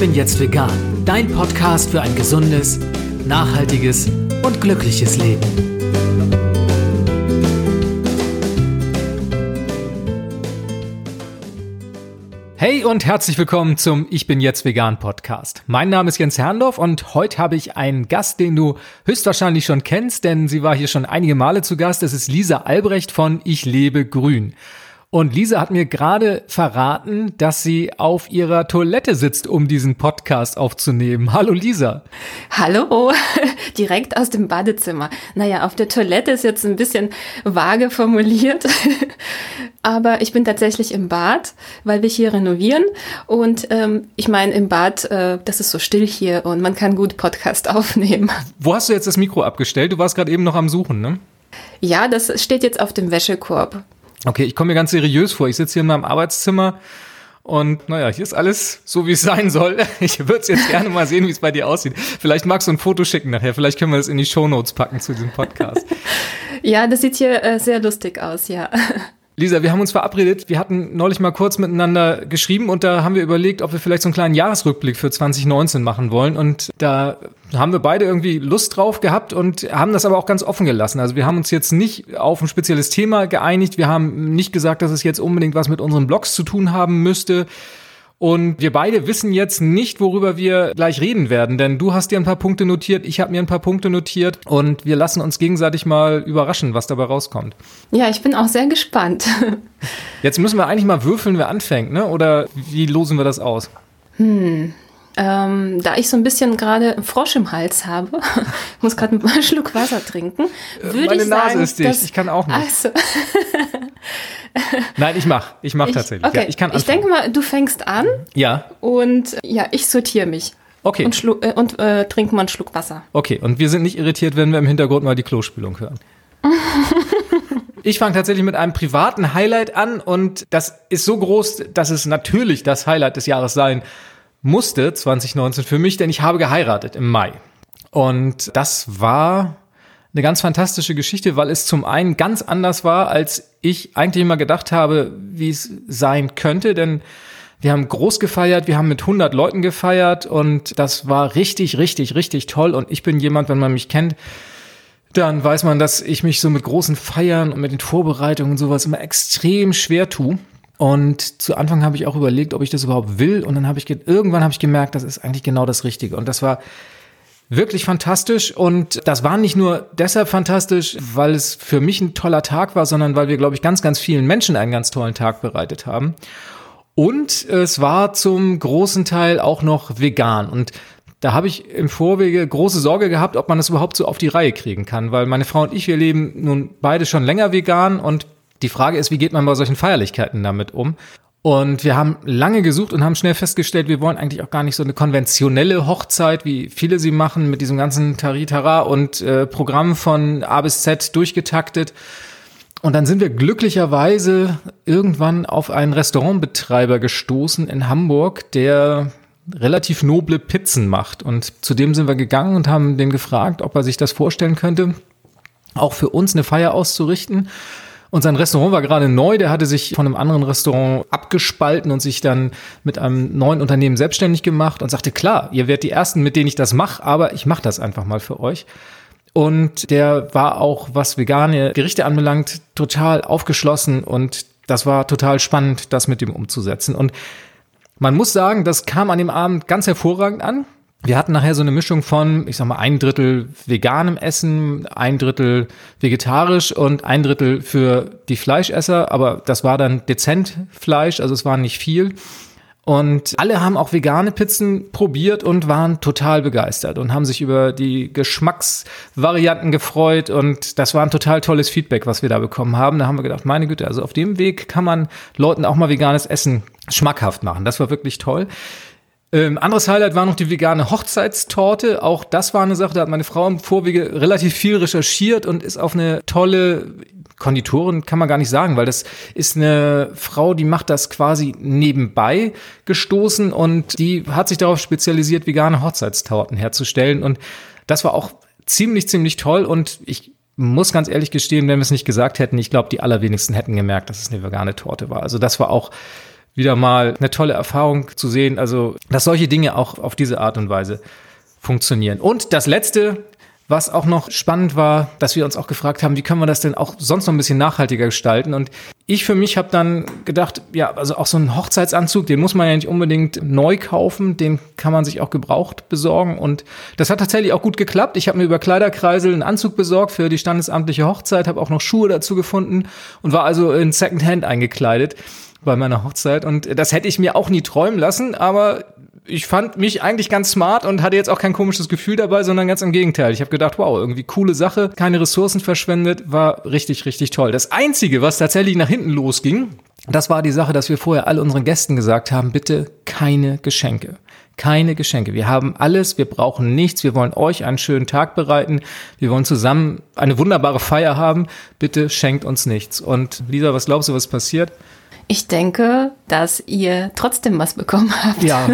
bin jetzt vegan. Dein Podcast für ein gesundes, nachhaltiges und glückliches Leben. Hey und herzlich willkommen zum Ich bin jetzt vegan Podcast. Mein Name ist Jens Herrndorf und heute habe ich einen Gast, den du höchstwahrscheinlich schon kennst, denn sie war hier schon einige Male zu Gast. Es ist Lisa Albrecht von Ich lebe grün. Und Lisa hat mir gerade verraten, dass sie auf ihrer Toilette sitzt, um diesen Podcast aufzunehmen. Hallo Lisa. Hallo, direkt aus dem Badezimmer. Naja, auf der Toilette ist jetzt ein bisschen vage formuliert, aber ich bin tatsächlich im Bad, weil wir hier renovieren. Und ähm, ich meine, im Bad, äh, das ist so still hier und man kann gut Podcast aufnehmen. Wo hast du jetzt das Mikro abgestellt? Du warst gerade eben noch am Suchen, ne? Ja, das steht jetzt auf dem Wäschekorb. Okay, ich komme mir ganz seriös vor. Ich sitze hier in meinem Arbeitszimmer und naja, hier ist alles so, wie es sein soll. Ich würde es jetzt gerne mal sehen, wie es bei dir aussieht. Vielleicht magst du ein Foto schicken nachher. Vielleicht können wir das in die Shownotes packen zu diesem Podcast. ja, das sieht hier äh, sehr lustig aus, ja. Lisa, wir haben uns verabredet. Wir hatten neulich mal kurz miteinander geschrieben und da haben wir überlegt, ob wir vielleicht so einen kleinen Jahresrückblick für 2019 machen wollen. Und da haben wir beide irgendwie Lust drauf gehabt und haben das aber auch ganz offen gelassen. Also wir haben uns jetzt nicht auf ein spezielles Thema geeinigt. Wir haben nicht gesagt, dass es jetzt unbedingt was mit unseren Blogs zu tun haben müsste. Und wir beide wissen jetzt nicht, worüber wir gleich reden werden, denn du hast dir ein paar Punkte notiert, ich habe mir ein paar Punkte notiert und wir lassen uns gegenseitig mal überraschen, was dabei rauskommt. Ja, ich bin auch sehr gespannt. Jetzt müssen wir eigentlich mal würfeln, wer anfängt, ne? Oder wie losen wir das aus? Hm, ähm, da ich so ein bisschen gerade einen Frosch im Hals habe, muss gerade einen Schluck Wasser trinken, äh, würde Meine ich sagen, Nase ist dicht, ich kann auch nicht. Also. Nein, ich mach, ich mach ich, tatsächlich. Okay. Ja, ich kann anfangen. Ich denke mal, du fängst an. Ja. Und ja, ich sortiere mich. Okay. Und, äh, und äh, trinken mal einen Schluck Wasser. Okay, und wir sind nicht irritiert, wenn wir im Hintergrund mal die Klospülung hören. Ich fange tatsächlich mit einem privaten Highlight an und das ist so groß, dass es natürlich das Highlight des Jahres sein musste 2019 für mich, denn ich habe geheiratet im Mai. Und das war eine ganz fantastische Geschichte, weil es zum einen ganz anders war, als ich eigentlich immer gedacht habe, wie es sein könnte, denn wir haben groß gefeiert, wir haben mit 100 Leuten gefeiert und das war richtig, richtig, richtig toll und ich bin jemand, wenn man mich kennt, dann weiß man, dass ich mich so mit großen Feiern und mit den Vorbereitungen und sowas immer extrem schwer tue. Und zu Anfang habe ich auch überlegt, ob ich das überhaupt will. Und dann habe ich irgendwann habe ich gemerkt, das ist eigentlich genau das Richtige. Und das war wirklich fantastisch. Und das war nicht nur deshalb fantastisch, weil es für mich ein toller Tag war, sondern weil wir, glaube ich, ganz, ganz vielen Menschen einen ganz tollen Tag bereitet haben. Und es war zum großen Teil auch noch vegan. Und da habe ich im Vorwege große Sorge gehabt, ob man das überhaupt so auf die Reihe kriegen kann, weil meine Frau und ich, wir leben nun beide schon länger vegan und die Frage ist, wie geht man bei solchen Feierlichkeiten damit um? Und wir haben lange gesucht und haben schnell festgestellt, wir wollen eigentlich auch gar nicht so eine konventionelle Hochzeit, wie viele sie machen, mit diesem ganzen Taritara und äh, Programm von A bis Z durchgetaktet. Und dann sind wir glücklicherweise irgendwann auf einen Restaurantbetreiber gestoßen in Hamburg, der relativ noble Pizzen macht. Und zu dem sind wir gegangen und haben den gefragt, ob er sich das vorstellen könnte, auch für uns eine Feier auszurichten. Und sein Restaurant war gerade neu, der hatte sich von einem anderen Restaurant abgespalten und sich dann mit einem neuen Unternehmen selbstständig gemacht und sagte, klar, ihr werdet die Ersten, mit denen ich das mache, aber ich mache das einfach mal für euch. Und der war auch, was vegane Gerichte anbelangt, total aufgeschlossen und das war total spannend, das mit ihm umzusetzen. Und man muss sagen, das kam an dem Abend ganz hervorragend an. Wir hatten nachher so eine Mischung von, ich sag mal, ein Drittel veganem Essen, ein Drittel vegetarisch und ein Drittel für die Fleischesser, aber das war dann dezent Fleisch, also es war nicht viel. Und alle haben auch vegane Pizzen probiert und waren total begeistert und haben sich über die Geschmacksvarianten gefreut. Und das war ein total tolles Feedback, was wir da bekommen haben. Da haben wir gedacht, meine Güte, also auf dem Weg kann man Leuten auch mal veganes Essen schmackhaft machen. Das war wirklich toll. Ähm, anderes Highlight war noch die vegane Hochzeitstorte. Auch das war eine Sache, da hat meine Frau im Vorwege relativ viel recherchiert und ist auf eine tolle Konditorin kann man gar nicht sagen, weil das ist eine Frau, die macht das quasi nebenbei gestoßen und die hat sich darauf spezialisiert, vegane Hochzeitstorten herzustellen. Und das war auch ziemlich, ziemlich toll. Und ich muss ganz ehrlich gestehen, wenn wir es nicht gesagt hätten, ich glaube, die allerwenigsten hätten gemerkt, dass es eine vegane Torte war. Also das war auch wieder mal eine tolle Erfahrung zu sehen. Also, dass solche Dinge auch auf diese Art und Weise funktionieren. Und das letzte, was auch noch spannend war, dass wir uns auch gefragt haben, wie können wir das denn auch sonst noch ein bisschen nachhaltiger gestalten? Und ich für mich habe dann gedacht, ja, also auch so ein Hochzeitsanzug, den muss man ja nicht unbedingt neu kaufen, den kann man sich auch gebraucht besorgen. Und das hat tatsächlich auch gut geklappt. Ich habe mir über Kleiderkreisel einen Anzug besorgt für die standesamtliche Hochzeit, habe auch noch Schuhe dazu gefunden und war also in Secondhand eingekleidet bei meiner Hochzeit. Und das hätte ich mir auch nie träumen lassen, aber ich fand mich eigentlich ganz smart und hatte jetzt auch kein komisches Gefühl dabei, sondern ganz im Gegenteil. Ich habe gedacht, wow, irgendwie coole Sache, keine Ressourcen verschwendet, war richtig, richtig toll. Das Einzige, was tatsächlich nach hinten losging, das war die Sache, dass wir vorher all unseren Gästen gesagt haben, bitte keine Geschenke. Keine Geschenke. Wir haben alles, wir brauchen nichts, wir wollen euch einen schönen Tag bereiten, wir wollen zusammen eine wunderbare Feier haben, bitte schenkt uns nichts. Und Lisa, was glaubst du, was passiert? Ich denke, dass ihr trotzdem was bekommen habt. Ja,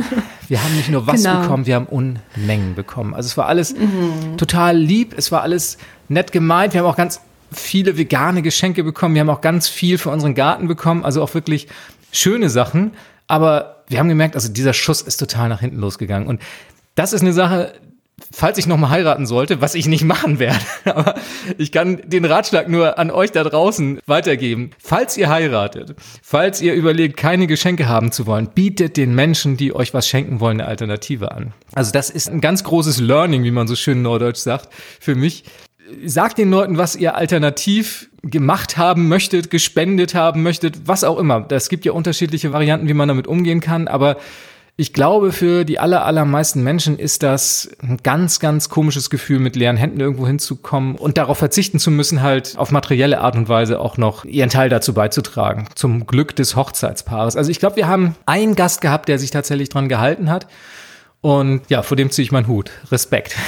wir haben nicht nur was genau. bekommen, wir haben Unmengen bekommen. Also es war alles mhm. total lieb, es war alles nett gemeint. Wir haben auch ganz viele vegane Geschenke bekommen. Wir haben auch ganz viel für unseren Garten bekommen, also auch wirklich schöne Sachen. Aber wir haben gemerkt, also dieser Schuss ist total nach hinten losgegangen. Und das ist eine Sache, falls ich nochmal heiraten sollte, was ich nicht machen werde, aber ich kann den Ratschlag nur an euch da draußen weitergeben. Falls ihr heiratet, falls ihr überlegt, keine Geschenke haben zu wollen, bietet den Menschen, die euch was schenken wollen, eine Alternative an. Also das ist ein ganz großes Learning, wie man so schön norddeutsch sagt, für mich. Sagt den Leuten, was ihr alternativ gemacht haben möchtet, gespendet haben möchtet, was auch immer. Es gibt ja unterschiedliche Varianten, wie man damit umgehen kann, aber ich glaube, für die aller, allermeisten Menschen ist das ein ganz, ganz komisches Gefühl, mit leeren Händen irgendwo hinzukommen und darauf verzichten zu müssen, halt auf materielle Art und Weise auch noch ihren Teil dazu beizutragen, zum Glück des Hochzeitspaares. Also ich glaube, wir haben einen Gast gehabt, der sich tatsächlich dran gehalten hat. Und ja, vor dem ziehe ich meinen Hut. Respekt.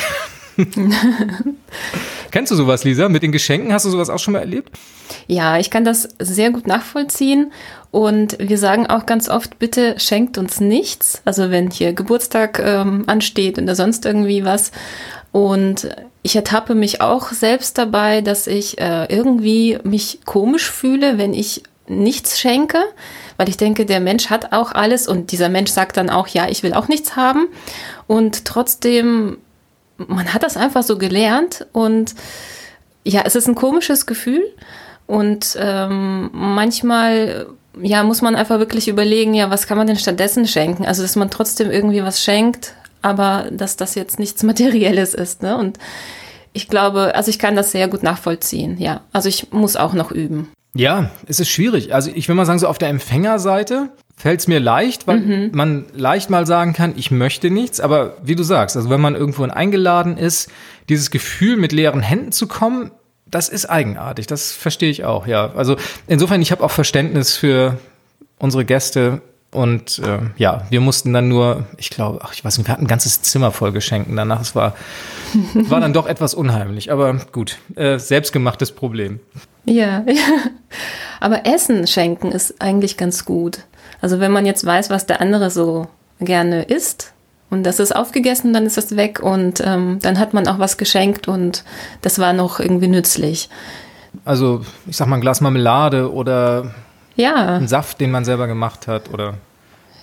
Kennst du sowas, Lisa? Mit den Geschenken hast du sowas auch schon mal erlebt? Ja, ich kann das sehr gut nachvollziehen. Und wir sagen auch ganz oft, bitte schenkt uns nichts. Also wenn hier Geburtstag ähm, ansteht oder sonst irgendwie was. Und ich ertappe mich auch selbst dabei, dass ich äh, irgendwie mich komisch fühle, wenn ich nichts schenke, weil ich denke, der Mensch hat auch alles und dieser Mensch sagt dann auch, ja, ich will auch nichts haben. Und trotzdem man hat das einfach so gelernt und ja, es ist ein komisches Gefühl und ähm, manchmal ja muss man einfach wirklich überlegen, ja, was kann man denn stattdessen schenken? Also dass man trotzdem irgendwie was schenkt, aber dass das jetzt nichts Materielles ist, ne? Und ich glaube, also ich kann das sehr gut nachvollziehen, ja. Also ich muss auch noch üben. Ja, es ist schwierig. Also ich will mal sagen, so auf der Empfängerseite fällt es mir leicht, weil mhm. man leicht mal sagen kann, ich möchte nichts. Aber wie du sagst, also wenn man irgendwo eingeladen ist, dieses Gefühl mit leeren Händen zu kommen, das ist eigenartig. Das verstehe ich auch, ja. Also insofern, ich habe auch Verständnis für unsere Gäste. Und äh, ja, wir mussten dann nur, ich glaube, ach, ich weiß nicht, wir hatten ein ganzes Zimmer voll Geschenken danach. Es war, war dann doch etwas unheimlich. Aber gut, äh, selbstgemachtes Problem. Ja, ja. Aber Essen schenken ist eigentlich ganz gut. Also wenn man jetzt weiß, was der andere so gerne isst und das ist aufgegessen, dann ist das weg und ähm, dann hat man auch was geschenkt und das war noch irgendwie nützlich. Also ich sag mal ein Glas Marmelade oder ja. ein Saft, den man selber gemacht hat oder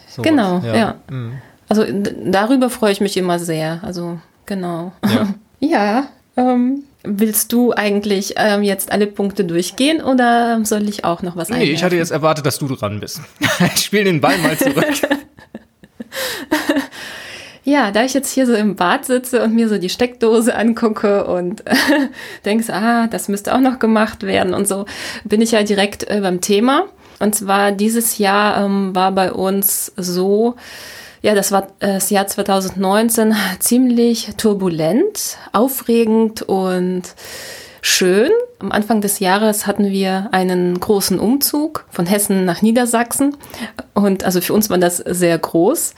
sowas. Genau, ja. ja. Mhm. Also darüber freue ich mich immer sehr. Also genau. Ja, ja ähm, Willst du eigentlich ähm, jetzt alle Punkte durchgehen oder soll ich auch noch was Nee, einwerfen? ich hatte jetzt erwartet, dass du dran bist. ich spiele den Ball mal zurück. ja, da ich jetzt hier so im Bad sitze und mir so die Steckdose angucke und denkst, ah, das müsste auch noch gemacht werden und so, bin ich ja direkt äh, beim Thema. Und zwar dieses Jahr ähm, war bei uns so, ja, das war äh, das Jahr 2019 ziemlich turbulent, aufregend und schön. Am Anfang des Jahres hatten wir einen großen Umzug von Hessen nach Niedersachsen. Und also für uns war das sehr groß,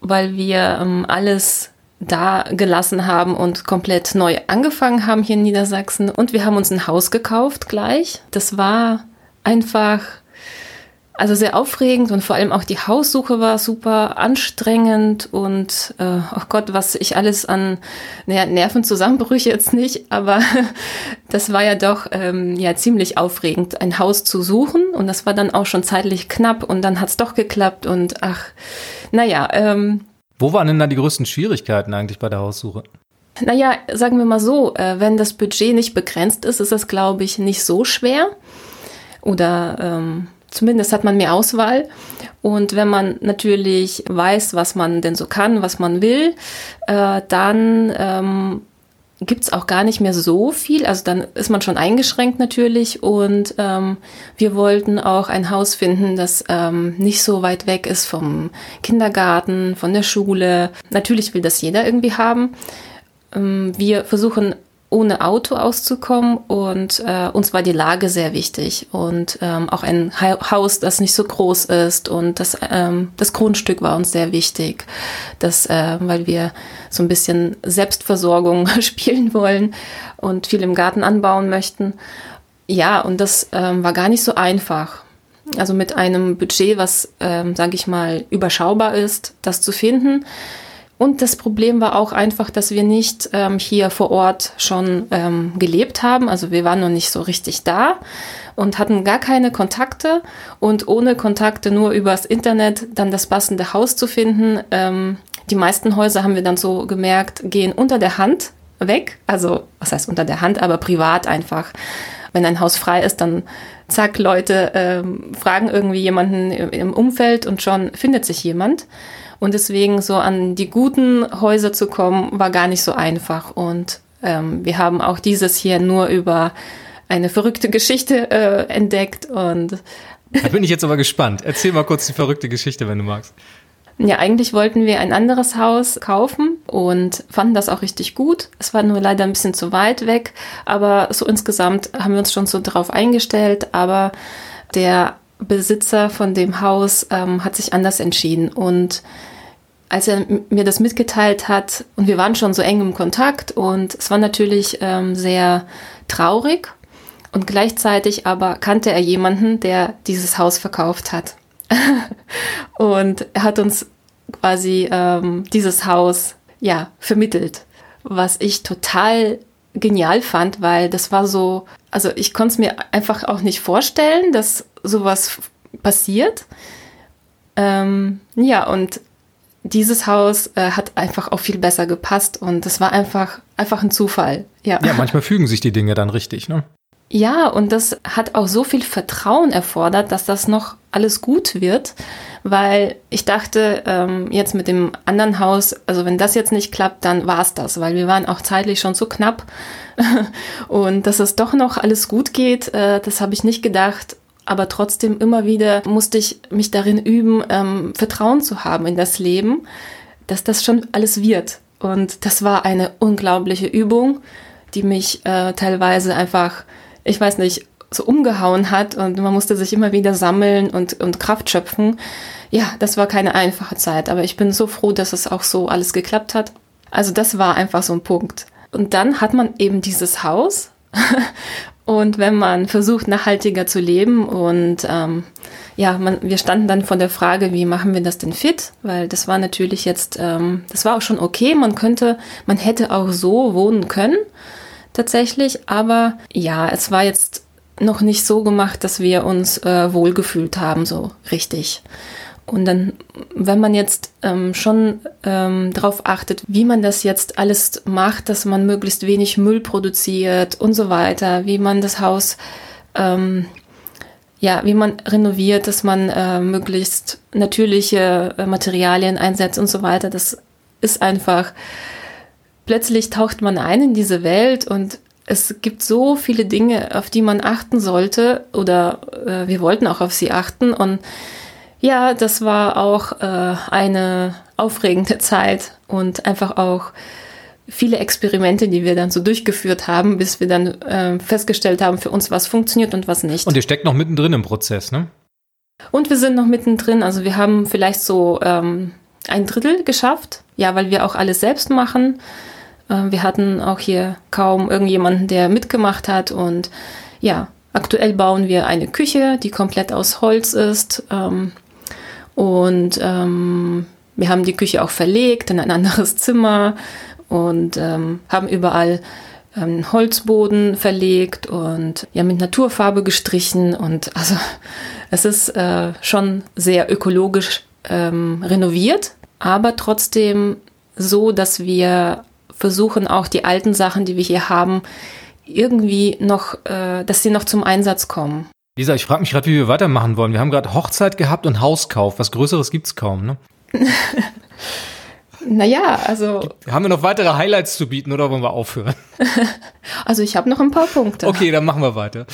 weil wir ähm, alles da gelassen haben und komplett neu angefangen haben hier in Niedersachsen. Und wir haben uns ein Haus gekauft gleich. Das war einfach Also sehr aufregend und vor allem auch die Haussuche war super anstrengend und äh, oh Gott, was ich alles an naja, Nervenzusammenbrüche jetzt nicht, aber das war ja doch ähm, ja ziemlich aufregend, ein Haus zu suchen und das war dann auch schon zeitlich knapp und dann hat's doch geklappt und ach, naja. Ähm, Wo waren denn da die größten Schwierigkeiten eigentlich bei der Haussuche? Naja, sagen wir mal so, äh, wenn das Budget nicht begrenzt ist, ist das, glaube ich, nicht so schwer. Oder ähm, Zumindest hat man mehr Auswahl. Und wenn man natürlich weiß, was man denn so kann, was man will, äh, dann ähm, gibt auch gar nicht mehr so viel. Also dann ist man schon eingeschränkt natürlich. Und ähm, wir wollten auch ein Haus finden, das ähm, nicht so weit weg ist vom Kindergarten, von der Schule. Natürlich will das jeder irgendwie haben. Ähm, wir versuchen ohne Auto auszukommen und äh, uns war die Lage sehr wichtig und ähm, auch ein Haus, das nicht so groß ist und das, ähm, das Grundstück war uns sehr wichtig, das, äh, weil wir so ein bisschen Selbstversorgung spielen wollen und viel im Garten anbauen möchten. Ja, und das ähm, war gar nicht so einfach. Also mit einem Budget, was, ähm, sage ich mal, überschaubar ist, das zu finden. Und das Problem war auch einfach, dass wir nicht ähm, hier vor Ort schon ähm, gelebt haben. Also wir waren noch nicht so richtig da und hatten gar keine Kontakte. Und ohne Kontakte nur übers Internet dann das passende Haus zu finden. Ähm, die meisten Häuser haben wir dann so gemerkt, gehen unter der Hand weg. Also was heißt unter der Hand, aber privat einfach. Wenn ein Haus frei ist, dann zack, Leute ähm, fragen irgendwie jemanden im Umfeld und schon findet sich jemand. Und deswegen so an die guten Häuser zu kommen, war gar nicht so einfach. Und ähm, wir haben auch dieses hier nur über eine verrückte Geschichte äh, entdeckt. Und da bin ich jetzt aber gespannt. Erzähl mal kurz die verrückte Geschichte, wenn du magst. Ja, eigentlich wollten wir ein anderes Haus kaufen und fanden das auch richtig gut. Es war nur leider ein bisschen zu weit weg, aber so insgesamt haben wir uns schon so drauf eingestellt. Aber der Besitzer von dem Haus ähm, hat sich anders entschieden. Und als er mir das mitgeteilt hat, und wir waren schon so eng im Kontakt, und es war natürlich ähm, sehr traurig, und gleichzeitig aber kannte er jemanden, der dieses Haus verkauft hat. und er hat uns quasi ähm, dieses Haus ja vermittelt, was ich total genial fand, weil das war so, also ich konnte es mir einfach auch nicht vorstellen, dass sowas passiert. Ähm, ja, und dieses Haus äh, hat einfach auch viel besser gepasst und es war einfach, einfach ein Zufall. Ja. ja, manchmal fügen sich die Dinge dann richtig, ne? Ja, und das hat auch so viel Vertrauen erfordert, dass das noch alles gut wird, weil ich dachte, ähm, jetzt mit dem anderen Haus, also wenn das jetzt nicht klappt, dann war's das, weil wir waren auch zeitlich schon so knapp und dass es doch noch alles gut geht, äh, das habe ich nicht gedacht aber trotzdem immer wieder musste ich mich darin üben, ähm, Vertrauen zu haben in das Leben, dass das schon alles wird. Und das war eine unglaubliche Übung, die mich äh, teilweise einfach, ich weiß nicht, so umgehauen hat und man musste sich immer wieder sammeln und, und Kraft schöpfen. Ja, das war keine einfache Zeit, aber ich bin so froh, dass es auch so alles geklappt hat. Also das war einfach so ein Punkt. Und dann hat man eben dieses Haus Und wenn man versucht, nachhaltiger zu leben und ähm, ja, man, wir standen dann vor der Frage, wie machen wir das denn fit? Weil das war natürlich jetzt, ähm, das war auch schon okay. Man könnte, man hätte auch so wohnen können, tatsächlich. Aber ja, es war jetzt noch nicht so gemacht, dass wir uns äh, wohlgefühlt haben, so richtig. Und dann, wenn man jetzt ähm, schon ähm, darauf achtet, wie man das jetzt alles macht, dass man möglichst wenig Müll produziert und so weiter, wie man das Haus, ähm, ja, wie man renoviert, dass man äh, möglichst natürliche äh, Materialien einsetzt und so weiter, das ist einfach, plötzlich taucht man ein in diese Welt und es gibt so viele Dinge, auf die man achten sollte oder äh, wir wollten auch auf sie achten und ja, das war auch äh, eine aufregende Zeit und einfach auch viele Experimente, die wir dann so durchgeführt haben, bis wir dann äh, festgestellt haben für uns, was funktioniert und was nicht. Und ihr steckt noch mittendrin im Prozess, ne? Und wir sind noch mittendrin. Also wir haben vielleicht so ähm, ein Drittel geschafft. Ja, weil wir auch alles selbst machen. Äh, wir hatten auch hier kaum irgendjemanden, der mitgemacht hat. Und ja, Aktuell bauen wir eine Küche, die komplett aus Holz ist. Ähm, und ähm, wir haben die Küche auch verlegt in ein anderes Zimmer und ähm, haben überall ähm, Holzboden verlegt und ja mit Naturfarbe gestrichen und also es ist äh, schon sehr ökologisch ähm, renoviert, aber trotzdem so, dass wir versuchen auch die alten Sachen, die wir hier haben, irgendwie noch, äh, dass sie noch zum Einsatz kommen. Lisa, ich frage mich gerade, wie wir weitermachen wollen. Wir haben gerade Hochzeit gehabt und Hauskauf. Was Größeres gibt's kaum, ne? Naja, also. Haben wir noch weitere Highlights zu bieten oder wollen wir aufhören? also ich habe noch ein paar Punkte. Okay, dann machen wir weiter.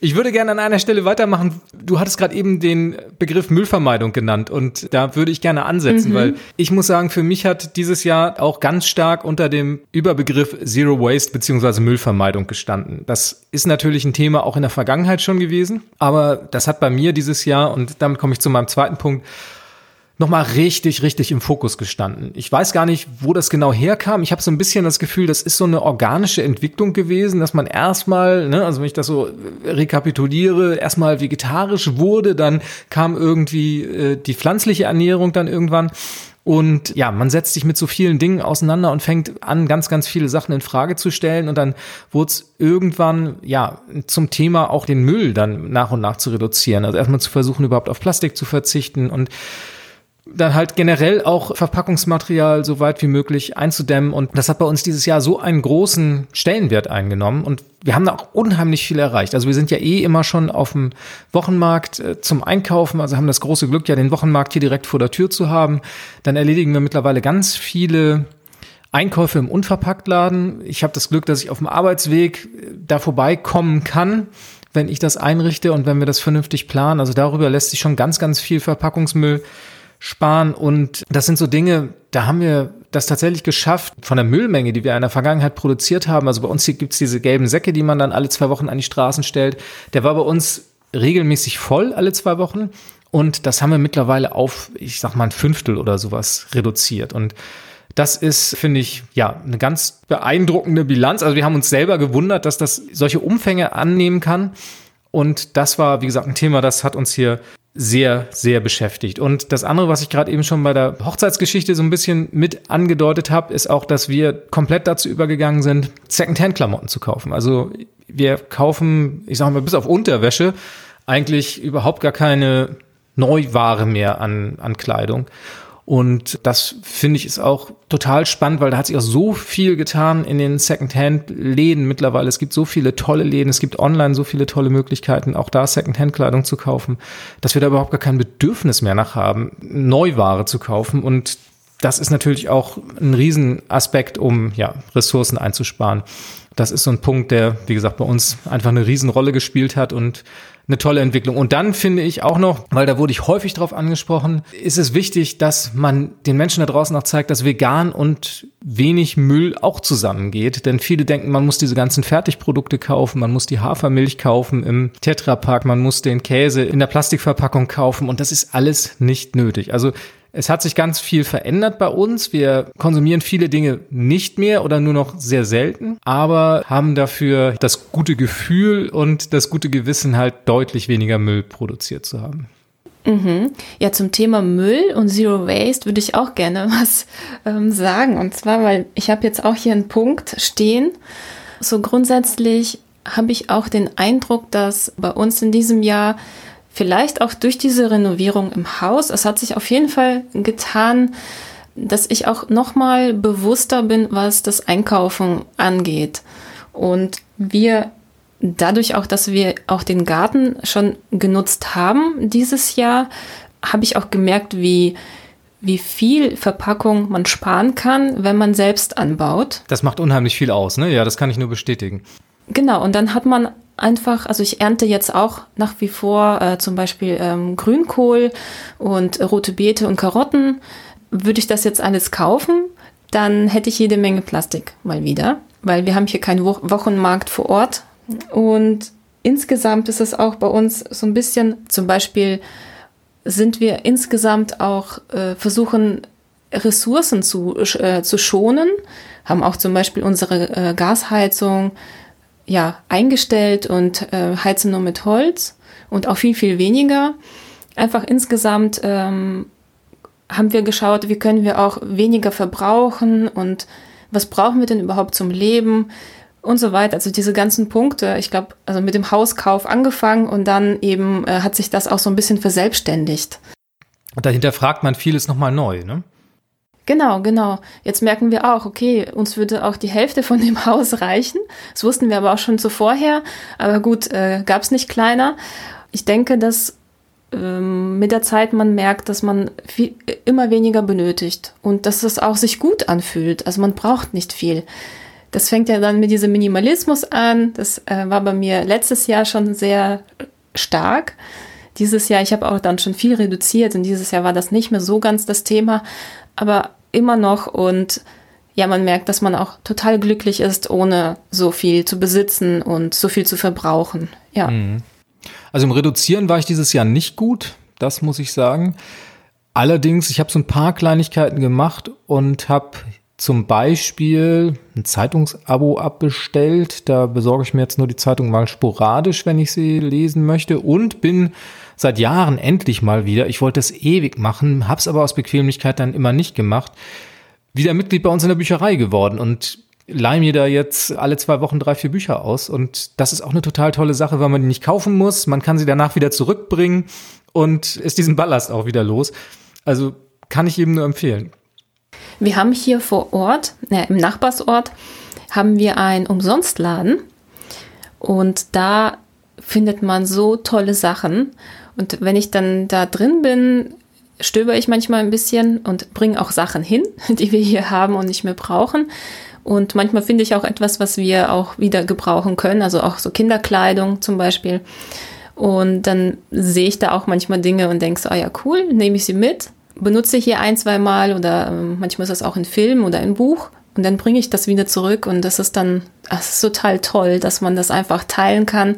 Ich würde gerne an einer Stelle weitermachen. Du hattest gerade eben den Begriff Müllvermeidung genannt und da würde ich gerne ansetzen, mhm. weil ich muss sagen, für mich hat dieses Jahr auch ganz stark unter dem Überbegriff Zero Waste beziehungsweise Müllvermeidung gestanden. Das ist natürlich ein Thema auch in der Vergangenheit schon gewesen, aber das hat bei mir dieses Jahr und damit komme ich zu meinem zweiten Punkt nochmal richtig, richtig im Fokus gestanden. Ich weiß gar nicht, wo das genau herkam. Ich habe so ein bisschen das Gefühl, das ist so eine organische Entwicklung gewesen, dass man erstmal, ne, also wenn ich das so rekapituliere, erstmal vegetarisch wurde, dann kam irgendwie äh, die pflanzliche Ernährung dann irgendwann. Und ja, man setzt sich mit so vielen Dingen auseinander und fängt an, ganz, ganz viele Sachen in Frage zu stellen. Und dann wurde es irgendwann, ja, zum Thema auch den Müll dann nach und nach zu reduzieren. Also erstmal zu versuchen, überhaupt auf Plastik zu verzichten und dann halt generell auch Verpackungsmaterial so weit wie möglich einzudämmen. Und das hat bei uns dieses Jahr so einen großen Stellenwert eingenommen. Und wir haben da auch unheimlich viel erreicht. Also wir sind ja eh immer schon auf dem Wochenmarkt äh, zum Einkaufen, also haben das große Glück, ja den Wochenmarkt hier direkt vor der Tür zu haben. Dann erledigen wir mittlerweile ganz viele Einkäufe im Unverpacktladen. Ich habe das Glück, dass ich auf dem Arbeitsweg äh, da vorbeikommen kann wenn ich das einrichte und wenn wir das vernünftig planen. Also darüber lässt sich schon ganz, ganz viel Verpackungsmüll sparen. Und das sind so Dinge, da haben wir das tatsächlich geschafft, von der Müllmenge, die wir in der Vergangenheit produziert haben. Also bei uns hier gibt's diese gelben Säcke, die man dann alle zwei Wochen an die Straßen stellt. Der war bei uns regelmäßig voll alle zwei Wochen. Und das haben wir mittlerweile auf, ich sag mal, ein Fünftel oder sowas reduziert. Und das ist, finde ich, ja, eine ganz beeindruckende Bilanz. Also wir haben uns selber gewundert, dass das solche Umfänge annehmen kann. Und das war, wie gesagt, ein Thema, das hat uns hier sehr, sehr beschäftigt. Und das andere, was ich gerade eben schon bei der Hochzeitsgeschichte so ein bisschen mit angedeutet habe, ist auch, dass wir komplett dazu übergegangen sind, Secondhand-Klamotten zu kaufen. Also wir kaufen, ich sage mal, bis auf Unterwäsche eigentlich überhaupt gar keine Neuware mehr an, an Kleidung. Und das finde ich ist auch total spannend, weil da hat sich auch so viel getan in den Secondhand-Läden mittlerweile. Es gibt so viele tolle Läden, es gibt online so viele tolle Möglichkeiten, auch da Secondhand-Kleidung zu kaufen, dass wir da überhaupt gar kein Bedürfnis mehr nach haben, Neuware zu kaufen. Und das ist natürlich auch ein Riesenaspekt, um ja, Ressourcen einzusparen. Das ist so ein Punkt, der, wie gesagt, bei uns einfach eine Riesenrolle gespielt hat und eine tolle Entwicklung. Und dann finde ich auch noch, weil da wurde ich häufig drauf angesprochen, ist es wichtig, dass man den Menschen da draußen auch zeigt, dass vegan und wenig Müll auch zusammengeht. Denn viele denken, man muss diese ganzen Fertigprodukte kaufen, man muss die Hafermilch kaufen im Tetrapack, man muss den Käse in der Plastikverpackung kaufen und das ist alles nicht nötig. Also es hat sich ganz viel verändert bei uns. Wir konsumieren viele Dinge nicht mehr oder nur noch sehr selten, aber haben dafür das gute Gefühl und das gute Gewissen halt deutlich weniger Müll produziert zu haben. Mhm. Ja, zum Thema Müll und Zero Waste würde ich auch gerne was ähm, sagen. Und zwar, weil ich habe jetzt auch hier einen Punkt stehen. So grundsätzlich habe ich auch den Eindruck, dass bei uns in diesem Jahr Vielleicht auch durch diese Renovierung im Haus. Es hat sich auf jeden Fall getan, dass ich auch nochmal bewusster bin, was das Einkaufen angeht. Und wir dadurch auch, dass wir auch den Garten schon genutzt haben dieses Jahr, habe ich auch gemerkt, wie, wie viel Verpackung man sparen kann, wenn man selbst anbaut. Das macht unheimlich viel aus, ne? Ja, das kann ich nur bestätigen. Genau, und dann hat man einfach, also ich ernte jetzt auch nach wie vor äh, zum Beispiel ähm, Grünkohl und rote Beete und Karotten. Würde ich das jetzt alles kaufen, dann hätte ich jede Menge Plastik mal wieder, weil wir haben hier keinen Wo Wochenmarkt vor Ort. Und insgesamt ist es auch bei uns so ein bisschen, zum Beispiel sind wir insgesamt auch äh, versuchen, Ressourcen zu, äh, zu schonen, haben auch zum Beispiel unsere äh, Gasheizung ja eingestellt und äh, heizen nur mit Holz und auch viel, viel weniger. Einfach insgesamt ähm, haben wir geschaut, wie können wir auch weniger verbrauchen und was brauchen wir denn überhaupt zum Leben und so weiter. Also diese ganzen Punkte, ich glaube, also mit dem Hauskauf angefangen und dann eben äh, hat sich das auch so ein bisschen verselbstständigt. Und dahinter fragt man vieles nochmal neu, ne? Genau, genau. Jetzt merken wir auch, okay, uns würde auch die Hälfte von dem Haus reichen. Das wussten wir aber auch schon zuvorher. Aber gut, äh, gab es nicht kleiner. Ich denke, dass ähm, mit der Zeit man merkt, dass man viel, immer weniger benötigt und dass es auch sich gut anfühlt. Also man braucht nicht viel. Das fängt ja dann mit diesem Minimalismus an. Das äh, war bei mir letztes Jahr schon sehr stark. Dieses Jahr, ich habe auch dann schon viel reduziert und dieses Jahr war das nicht mehr so ganz das Thema aber immer noch und ja, man merkt, dass man auch total glücklich ist, ohne so viel zu besitzen und so viel zu verbrauchen. Ja. Mhm. Also im Reduzieren war ich dieses Jahr nicht gut, das muss ich sagen. Allerdings, ich habe so ein paar Kleinigkeiten gemacht und habe zum Beispiel ein Zeitungsabo abbestellt. Da besorge ich mir jetzt nur die Zeitung mal sporadisch, wenn ich sie lesen möchte und bin seit Jahren endlich mal wieder, ich wollte es ewig machen, hab's aber aus Bequemlichkeit dann immer nicht gemacht, wieder Mitglied bei uns in der Bücherei geworden und leih mir da jetzt alle zwei Wochen drei, vier Bücher aus. Und das ist auch eine total tolle Sache, weil man die nicht kaufen muss. Man kann sie danach wieder zurückbringen und ist diesen Ballast auch wieder los. Also kann ich jedem nur empfehlen. Wir haben hier vor Ort, äh, im Nachbarsort, haben wir einen Umsonstladen. Und da findet man so tolle Sachen. Und wenn ich dann da drin bin, stöber ich manchmal ein bisschen und bringe auch Sachen hin, die wir hier haben und nicht mehr brauchen. Und manchmal finde ich auch etwas, was wir auch wieder gebrauchen können, also auch so Kinderkleidung zum Beispiel. Und dann sehe ich da auch manchmal Dinge und denke so, ah ja, cool, nehme ich sie mit, benutze hier ein, zwei Mal oder äh, manchmal ist das auch ein Film oder ein Buch und dann bringe ich das wieder zurück und das ist dann, das ist total toll, dass man das einfach teilen kann.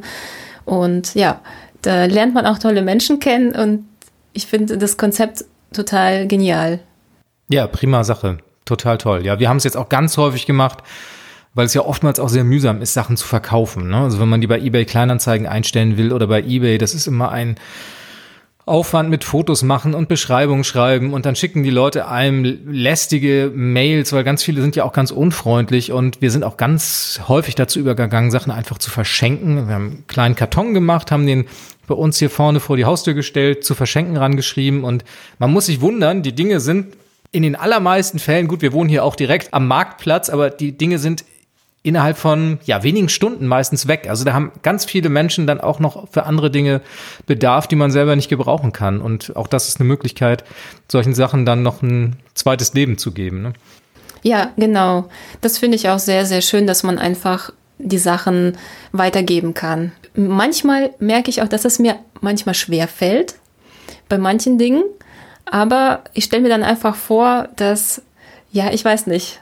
Und ja, da lernt man auch tolle Menschen kennen und ich finde das Konzept total genial. Ja, prima Sache. Total toll. Ja, wir haben es jetzt auch ganz häufig gemacht, weil es ja oftmals auch sehr mühsam ist, Sachen zu verkaufen. Ne? Also wenn man die bei eBay Kleinanzeigen einstellen will oder bei eBay, das ist immer ein Aufwand mit Fotos machen und Beschreibungen schreiben und dann schicken die Leute einem lästige Mails, weil ganz viele sind ja auch ganz unfreundlich und wir sind auch ganz häufig dazu übergegangen, Sachen einfach zu verschenken. Wir haben einen kleinen Karton gemacht, haben den bei uns hier vorne vor die Haustür gestellt, zu verschenken rangeschrieben und man muss sich wundern, die Dinge sind in den allermeisten Fällen, gut, wir wohnen hier auch direkt am Marktplatz, aber die Dinge sind innerhalb von ja wenigen Stunden meistens weg. Also da haben ganz viele Menschen dann auch noch für andere Dinge Bedarf, die man selber nicht gebrauchen kann. Und auch das ist eine Möglichkeit, solchen Sachen dann noch ein zweites Leben zu geben. Ne? Ja, genau. Das finde ich auch sehr, sehr schön, dass man einfach die Sachen weitergeben kann. Manchmal merke ich auch, dass es mir manchmal schwer fällt bei manchen Dingen. Aber ich stelle mir dann einfach vor, dass, ja, ich weiß nicht,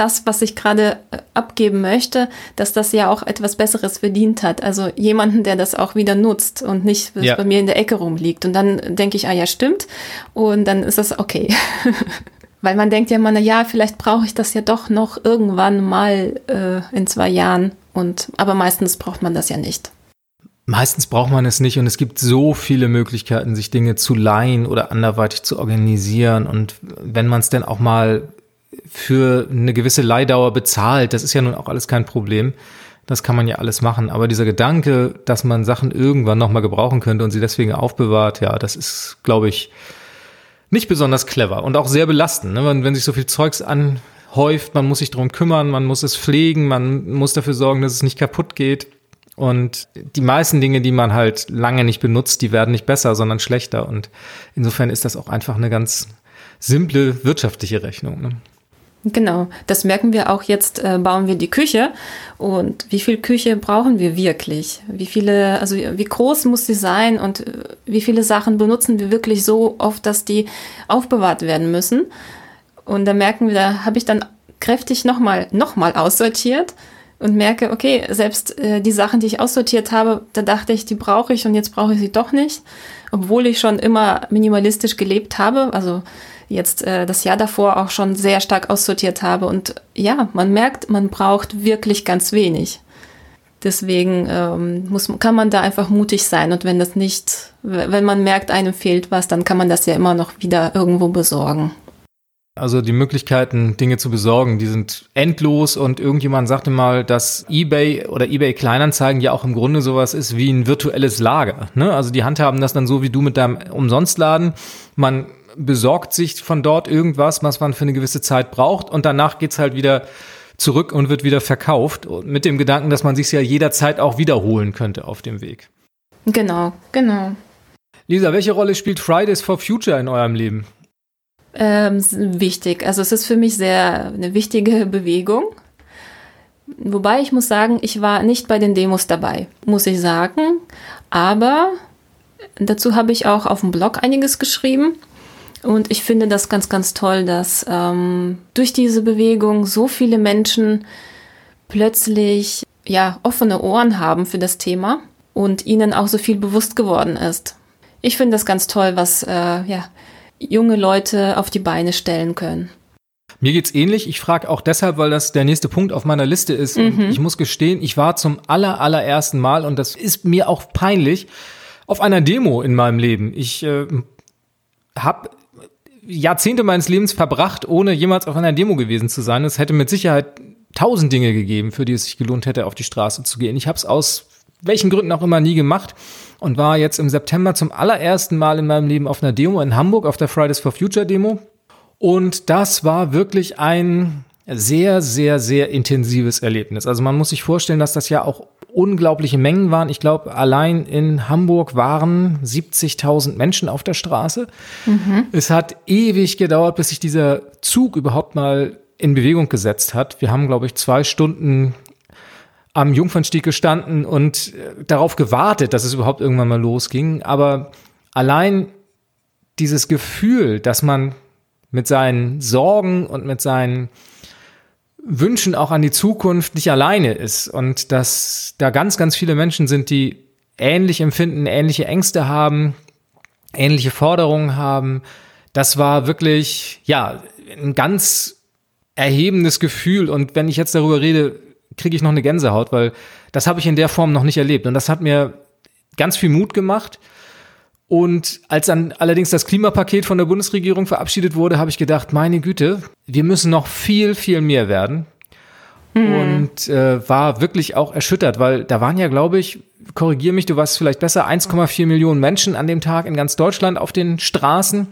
das, was ich gerade äh, abgeben möchte, dass das ja auch etwas Besseres verdient hat. Also jemanden, der das auch wieder nutzt und nicht ja. bei mir in der Ecke rumliegt. Und dann denke ich, ah ja, stimmt. Und dann ist das okay. Weil man denkt ja immer, na ja, vielleicht brauche ich das ja doch noch irgendwann mal äh, in zwei Jahren. Und aber meistens braucht man das ja nicht. Meistens braucht man es nicht und es gibt so viele Möglichkeiten, sich Dinge zu leihen oder anderweitig zu organisieren. Und wenn man es denn auch mal für eine gewisse Leihdauer bezahlt. Das ist ja nun auch alles kein Problem. Das kann man ja alles machen. Aber dieser Gedanke, dass man Sachen irgendwann nochmal gebrauchen könnte und sie deswegen aufbewahrt, ja, das ist, glaube ich, nicht besonders clever und auch sehr belastend. Ne? Wenn, wenn sich so viel Zeugs anhäuft, man muss sich darum kümmern, man muss es pflegen, man muss dafür sorgen, dass es nicht kaputt geht. Und die meisten Dinge, die man halt lange nicht benutzt, die werden nicht besser, sondern schlechter. Und insofern ist das auch einfach eine ganz simple wirtschaftliche Rechnung. Ne? Genau, das merken wir auch jetzt, äh, bauen wir die Küche. Und wie viel Küche brauchen wir wirklich? Wie viele, also wie groß muss sie sein und äh, wie viele Sachen benutzen wir wirklich so oft, dass die aufbewahrt werden müssen? Und da merken wir, da habe ich dann kräftig nochmal noch mal aussortiert und merke, okay, selbst äh, die Sachen, die ich aussortiert habe, da dachte ich, die brauche ich und jetzt brauche ich sie doch nicht, obwohl ich schon immer minimalistisch gelebt habe. Also jetzt äh, das Jahr davor auch schon sehr stark aussortiert habe. Und ja, man merkt, man braucht wirklich ganz wenig. Deswegen ähm, muss, kann man da einfach mutig sein. Und wenn das nicht, wenn man merkt, einem fehlt was, dann kann man das ja immer noch wieder irgendwo besorgen. Also die Möglichkeiten, Dinge zu besorgen, die sind endlos und irgendjemand sagte mal, dass eBay oder eBay Kleinanzeigen ja auch im Grunde sowas ist wie ein virtuelles Lager. Ne? Also die handhaben das dann so wie du mit deinem Umsonstladen. Man besorgt sich von dort irgendwas, was man für eine gewisse Zeit braucht und danach geht's halt wieder zurück und wird wieder verkauft mit dem Gedanken, dass man sich ja jederzeit auch wiederholen könnte auf dem Weg. Genau, genau. Lisa, welche Rolle spielt Fridays for Future in eurem Leben? Ähm, wichtig. Also es ist für mich sehr eine wichtige Bewegung. Wobei ich muss sagen, ich war nicht bei den Demos dabei, muss ich sagen. Aber dazu habe ich auch auf dem Blog einiges geschrieben. Und ich finde das ganz, ganz toll, dass ähm, durch diese Bewegung so viele Menschen plötzlich ja offene Ohren haben für das Thema und ihnen auch so viel bewusst geworden ist. Ich finde das ganz toll, was äh, ja, junge Leute auf die Beine stellen können. Mir geht's ähnlich. Ich frage auch deshalb, weil das der nächste Punkt auf meiner Liste ist. Mhm. Und ich muss gestehen, ich war zum aller, allerersten Mal, und das ist mir auch peinlich, auf einer Demo in meinem Leben. Ich äh, habe Jahrzehnte meines Lebens verbracht, ohne jemals auf einer Demo gewesen zu sein. Es hätte mit Sicherheit tausend Dinge gegeben, für die es sich gelohnt hätte, auf die Straße zu gehen. Ich habe es aus welchen Gründen auch immer nie gemacht und war jetzt im September zum allerersten Mal in meinem Leben auf einer Demo in Hamburg, auf der Fridays for Future Demo. Und das war wirklich ein sehr, sehr, sehr intensives Erlebnis. Also man muss sich vorstellen, dass das ja auch unglaubliche Mengen waren. Ich glaube, allein in Hamburg waren 70.000 Menschen auf der Straße. Mhm. Es hat ewig gedauert, bis sich dieser Zug überhaupt mal in Bewegung gesetzt hat. Wir haben, glaube ich, zwei Stunden am Jungfernstieg gestanden und äh, darauf gewartet, dass es überhaupt irgendwann mal losging. Aber allein dieses Gefühl, dass man mit seinen Sorgen und mit seinen Wünschen auch an die Zukunft nicht alleine ist und dass da ganz, ganz viele Menschen sind, die ähnlich empfinden, ähnliche Ängste haben, ähnliche Forderungen haben. Das war wirklich, ja, ein ganz erhebendes Gefühl. Und wenn ich jetzt darüber rede, kriege ich noch eine Gänsehaut, weil das habe ich in der Form noch nicht erlebt. Und das hat mir ganz viel Mut gemacht. Und als dann allerdings das Klimapaket von der Bundesregierung verabschiedet wurde, habe ich gedacht, meine Güte, wir müssen noch viel, viel mehr werden. Mhm. Und äh, war wirklich auch erschüttert, weil da waren ja, glaube ich, korrigier mich, du warst vielleicht besser, 1,4 Millionen Menschen an dem Tag in ganz Deutschland auf den Straßen.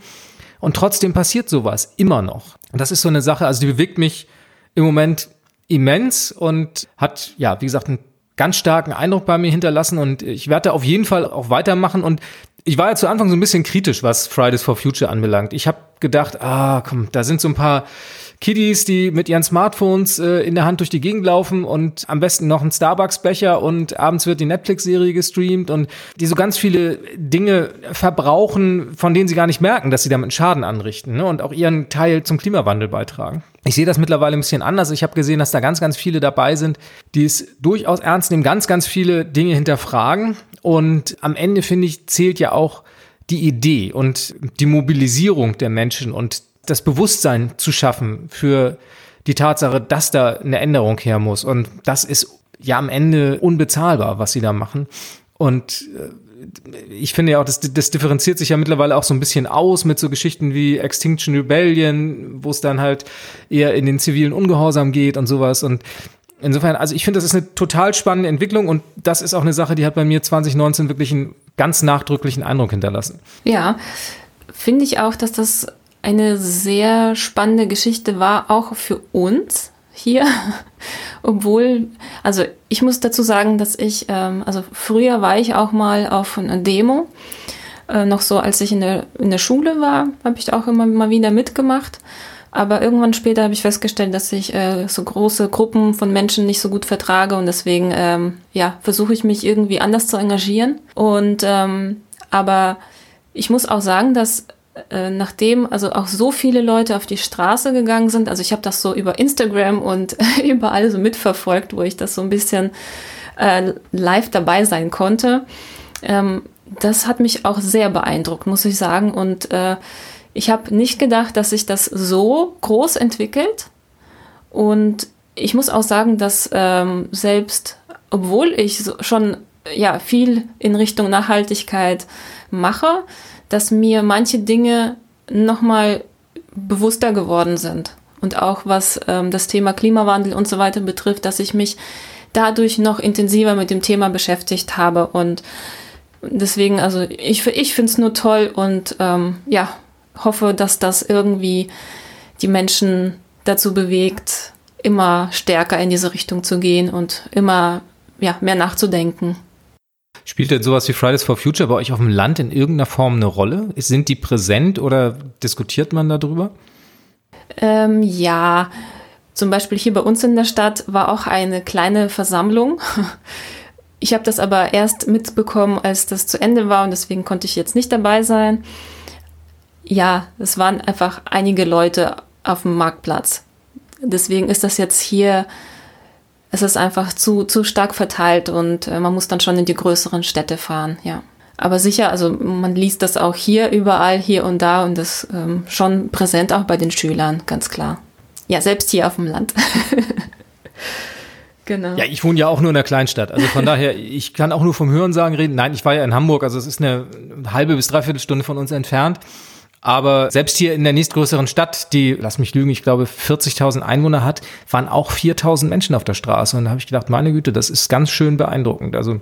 Und trotzdem passiert sowas immer noch. Und das ist so eine Sache, also die bewegt mich im Moment immens und hat, ja, wie gesagt, einen ganz starken Eindruck bei mir hinterlassen und ich werde auf jeden Fall auch weitermachen und ich war ja zu Anfang so ein bisschen kritisch, was Fridays for Future anbelangt. Ich habe gedacht, ah, komm, da sind so ein paar Kiddies, die mit ihren Smartphones äh, in der Hand durch die Gegend laufen und am besten noch einen Starbucks-Becher und abends wird die Netflix-Serie gestreamt und die so ganz viele Dinge verbrauchen, von denen sie gar nicht merken, dass sie damit Schaden anrichten ne? und auch ihren Teil zum Klimawandel beitragen. Ich sehe das mittlerweile ein bisschen anders. Ich habe gesehen, dass da ganz, ganz viele dabei sind, die es durchaus ernst nehmen, ganz, ganz viele Dinge hinterfragen. Und am Ende, finde ich, zählt ja auch die Idee und die Mobilisierung der Menschen und das Bewusstsein zu schaffen für die Tatsache, dass da eine Änderung her muss. Und das ist ja am Ende unbezahlbar, was sie da machen. Und äh, ich finde ja auch, das, das differenziert sich ja mittlerweile auch so ein bisschen aus mit so Geschichten wie Extinction Rebellion, wo es dann halt eher in den zivilen Ungehorsam geht und sowas. Und insofern, also ich finde, das ist eine total spannende Entwicklung und das ist auch eine Sache, die hat bei mir 2019 wirklich einen ganz nachdrücklichen Eindruck hinterlassen. Ja, finde ich auch, dass das eine sehr spannende Geschichte war, auch für uns hier. Obwohl, also ich muss dazu sagen, dass ich, ähm, also früher war ich auch mal auf einer Demo. Äh, noch so, als ich in der, in der Schule war, habe ich auch immer mal wieder mitgemacht. Aber irgendwann später habe ich festgestellt, dass ich äh, so große Gruppen von Menschen nicht so gut vertrage und deswegen ähm, ja versuche ich mich irgendwie anders zu engagieren. Und ähm, aber ich muss auch sagen, dass äh, nachdem also auch so viele Leute auf die Straße gegangen sind, also ich habe das so über Instagram und überall so mitverfolgt, wo ich das so ein bisschen äh, live dabei sein konnte. Ähm, das hat mich auch sehr beeindruckt, muss ich sagen. Und äh, ich habe nicht gedacht, dass sich das so groß entwickelt. Und ich muss auch sagen, dass ähm, selbst obwohl ich so schon ja viel in Richtung Nachhaltigkeit mache, dass mir manche Dinge nochmal bewusster geworden sind. Und auch was ähm, das Thema Klimawandel und so weiter betrifft, dass ich mich dadurch noch intensiver mit dem Thema beschäftigt habe. Und deswegen, also ich, ich finde es nur toll und ähm, ja, hoffe, dass das irgendwie die Menschen dazu bewegt, immer stärker in diese Richtung zu gehen und immer ja, mehr nachzudenken. Spielt denn sowas wie Fridays for Future bei euch auf dem Land in irgendeiner Form eine Rolle? Sind die präsent oder diskutiert man darüber? Ähm, ja, zum Beispiel hier bei uns in der Stadt war auch eine kleine Versammlung. Ich habe das aber erst mitbekommen, als das zu Ende war und deswegen konnte ich jetzt nicht dabei sein. Ja, es waren einfach einige Leute auf dem Marktplatz. Deswegen ist das jetzt hier, es ist einfach zu, zu stark verteilt und äh, man muss dann schon in die größeren Städte fahren, ja. Aber sicher, also man liest das auch hier überall, hier und da und das ähm, schon präsent auch bei den Schülern, ganz klar. Ja, selbst hier auf dem Land. genau. Ja, ich wohne ja auch nur in einer Kleinstadt. Also von daher, ich kann auch nur vom Hörensagen reden. Nein, ich war ja in Hamburg, also es ist eine halbe bis dreiviertel Stunde von uns entfernt. Aber selbst hier in der nächstgrößeren Stadt, die, lass mich lügen, ich glaube 40.000 Einwohner hat, waren auch 4.000 Menschen auf der Straße. Und da habe ich gedacht, meine Güte, das ist ganz schön beeindruckend. Also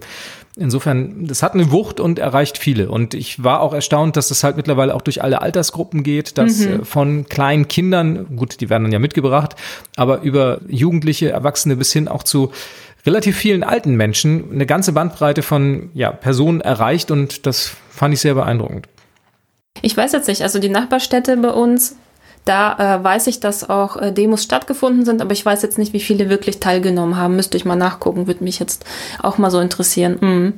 insofern, das hat eine Wucht und erreicht viele. Und ich war auch erstaunt, dass das halt mittlerweile auch durch alle Altersgruppen geht, dass mhm. Äh, von kleinen Kindern, gut, die werden dann ja mitgebracht, aber über Jugendliche, Erwachsene bis hin auch zu relativ vielen alten Menschen eine ganze Bandbreite von ja, Personen erreicht und das fand ich sehr beeindruckend. Ich weiß jetzt nicht, also die Nachbarstädte bei uns, da äh, weiß ich, dass auch äh, Demos stattgefunden sind, aber ich weiß jetzt nicht, wie viele wirklich teilgenommen haben. Müsste ich mal nachgucken, würde mich jetzt auch mal so interessieren. Mhm.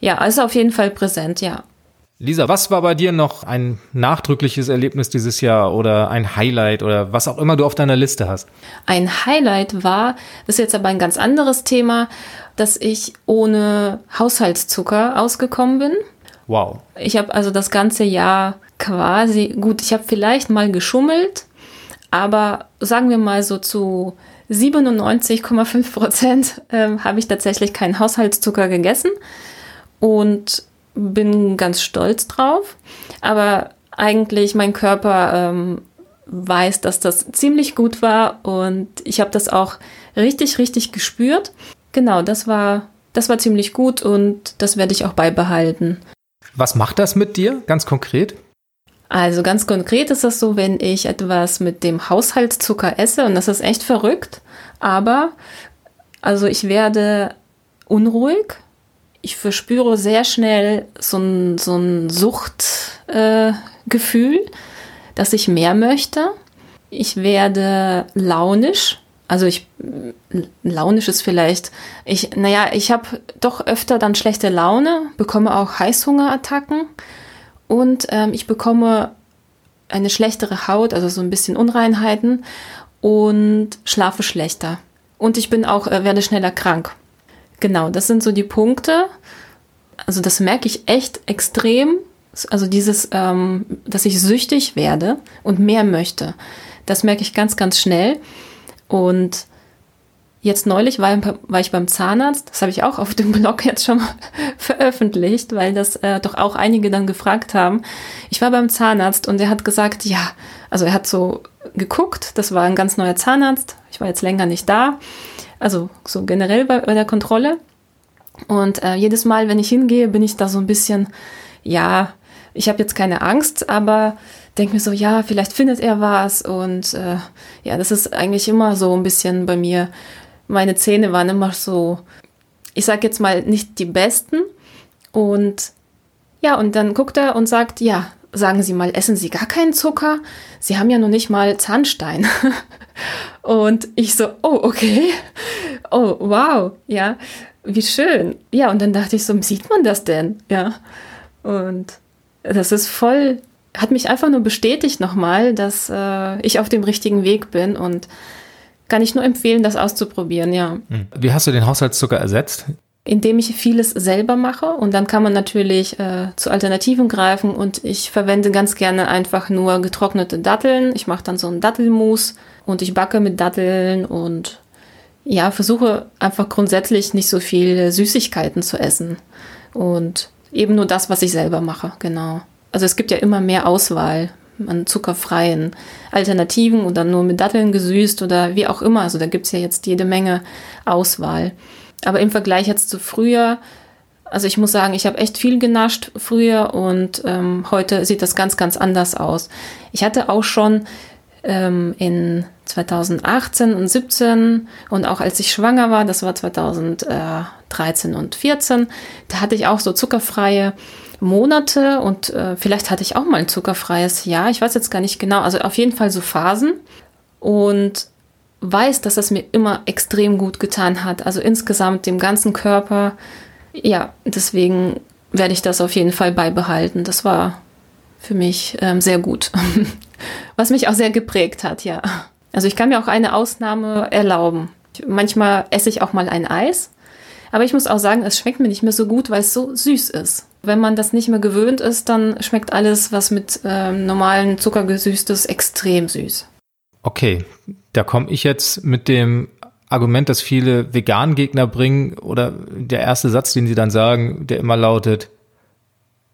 Ja, also auf jeden Fall präsent, ja. Lisa, was war bei dir noch ein nachdrückliches Erlebnis dieses Jahr oder ein Highlight oder was auch immer du auf deiner Liste hast? Ein Highlight war, das ist jetzt aber ein ganz anderes Thema, dass ich ohne Haushaltszucker ausgekommen bin. Wow. Ich habe also das ganze Jahr quasi, gut, ich habe vielleicht mal geschummelt, aber sagen wir mal so zu 97,5 Prozent äh, habe ich tatsächlich keinen Haushaltszucker gegessen und bin ganz stolz drauf. Aber eigentlich mein Körper ähm, weiß, dass das ziemlich gut war und ich habe das auch richtig, richtig gespürt. Genau, das war, das war ziemlich gut und das werde ich auch beibehalten. Was macht das mit dir ganz konkret? Also ganz konkret ist das so, wenn ich etwas mit dem Haushaltszucker esse und das ist echt verrückt, aber also ich werde unruhig, ich verspüre sehr schnell so ein, so ein Suchtgefühl, äh, dass ich mehr möchte. Ich werde launisch, also ich, launisch ist vielleicht, ich, naja, ich habe doch öfter dann schlechte Laune, bekomme auch Heißhungerattacken und ähm, ich bekomme eine schlechtere Haut, also so ein bisschen Unreinheiten und schlafe schlechter. Und ich bin auch, äh, werde schneller krank. Genau, das sind so die Punkte. Also das merke ich echt extrem. Also dieses, ähm, dass ich süchtig werde und mehr möchte. Das merke ich ganz, ganz schnell. Und jetzt neulich war, war ich beim Zahnarzt, das habe ich auch auf dem Blog jetzt schon mal veröffentlicht, weil das äh, doch auch einige dann gefragt haben. Ich war beim Zahnarzt und er hat gesagt, ja, also er hat so geguckt, das war ein ganz neuer Zahnarzt, ich war jetzt länger nicht da, also so generell bei, bei der Kontrolle. Und äh, jedes Mal, wenn ich hingehe, bin ich da so ein bisschen, ja, ich habe jetzt keine Angst, aber denke mir so, ja, vielleicht findet er was. Und äh, ja, das ist eigentlich immer so ein bisschen bei mir. Meine Zähne waren immer so, ich sage jetzt mal, nicht die besten. Und ja, und dann guckt er und sagt, ja, sagen Sie mal, essen Sie gar keinen Zucker? Sie haben ja noch nicht mal Zahnstein. und ich so, oh, okay. Oh, wow, ja, wie schön. Ja, und dann dachte ich so, sieht man das denn? Ja. Und das ist voll hat mich einfach nur bestätigt nochmal, dass äh, ich auf dem richtigen Weg bin und kann ich nur empfehlen, das auszuprobieren, ja. Hm. Wie hast du den Haushaltszucker ersetzt? Indem ich vieles selber mache und dann kann man natürlich äh, zu Alternativen greifen und ich verwende ganz gerne einfach nur getrocknete Datteln. Ich mache dann so ein Dattelmus und ich backe mit Datteln und ja, versuche einfach grundsätzlich nicht so viel Süßigkeiten zu essen. Und eben nur das, was ich selber mache, genau. Also es gibt ja immer mehr Auswahl an zuckerfreien Alternativen oder nur mit Datteln gesüßt oder wie auch immer. Also da gibt es ja jetzt jede Menge Auswahl. Aber im Vergleich jetzt zu früher, also ich muss sagen, ich habe echt viel genascht früher und ähm, heute sieht das ganz, ganz anders aus. Ich hatte auch schon ähm, in 2018 und 17 und auch als ich schwanger war, das war 2013 und 14, da hatte ich auch so zuckerfreie Monate und äh, vielleicht hatte ich auch mal ein zuckerfreies Jahr. Ich weiß jetzt gar nicht genau. Also auf jeden Fall so Phasen und weiß, dass das mir immer extrem gut getan hat. Also insgesamt dem ganzen Körper. Ja, deswegen werde ich das auf jeden Fall beibehalten. Das war für mich ähm, sehr gut. Was mich auch sehr geprägt hat, ja. Also ich kann mir auch eine Ausnahme erlauben. Manchmal esse ich auch mal ein Eis. Aber ich muss auch sagen, es schmeckt mir nicht mehr so gut, weil es so süß ist. Wenn man das nicht mehr gewöhnt ist, dann schmeckt alles, was mit ähm, normalen Zucker gesüßt ist, extrem süß. Okay, da komme ich jetzt mit dem Argument, das viele Vegan-Gegner bringen, oder der erste Satz, den sie dann sagen, der immer lautet,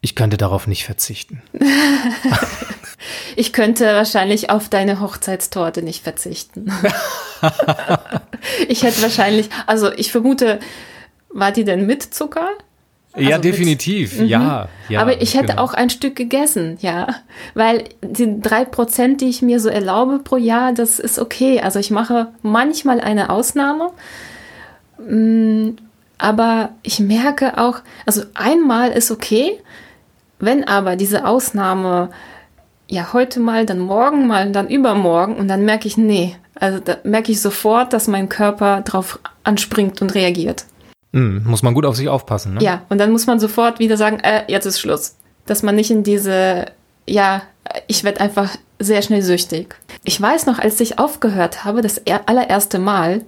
ich könnte darauf nicht verzichten. ich könnte wahrscheinlich auf deine Hochzeitstorte nicht verzichten. ich hätte wahrscheinlich, also ich vermute, war die denn mit Zucker? Also ja, definitiv, mit, ja, ja. Aber ich hätte genau. auch ein Stück gegessen, ja. Weil die drei Prozent, die ich mir so erlaube pro Jahr, das ist okay. Also ich mache manchmal eine Ausnahme. Mm, aber ich merke auch, also einmal ist okay, wenn aber diese Ausnahme ja heute mal, dann morgen mal, dann übermorgen und dann merke ich, nee, also da merke ich sofort, dass mein Körper drauf anspringt und reagiert. Mm, muss man gut auf sich aufpassen, ne? Ja, und dann muss man sofort wieder sagen, äh, jetzt ist Schluss. Dass man nicht in diese, ja, ich werde einfach sehr schnell süchtig. Ich weiß noch, als ich aufgehört habe, das allererste Mal,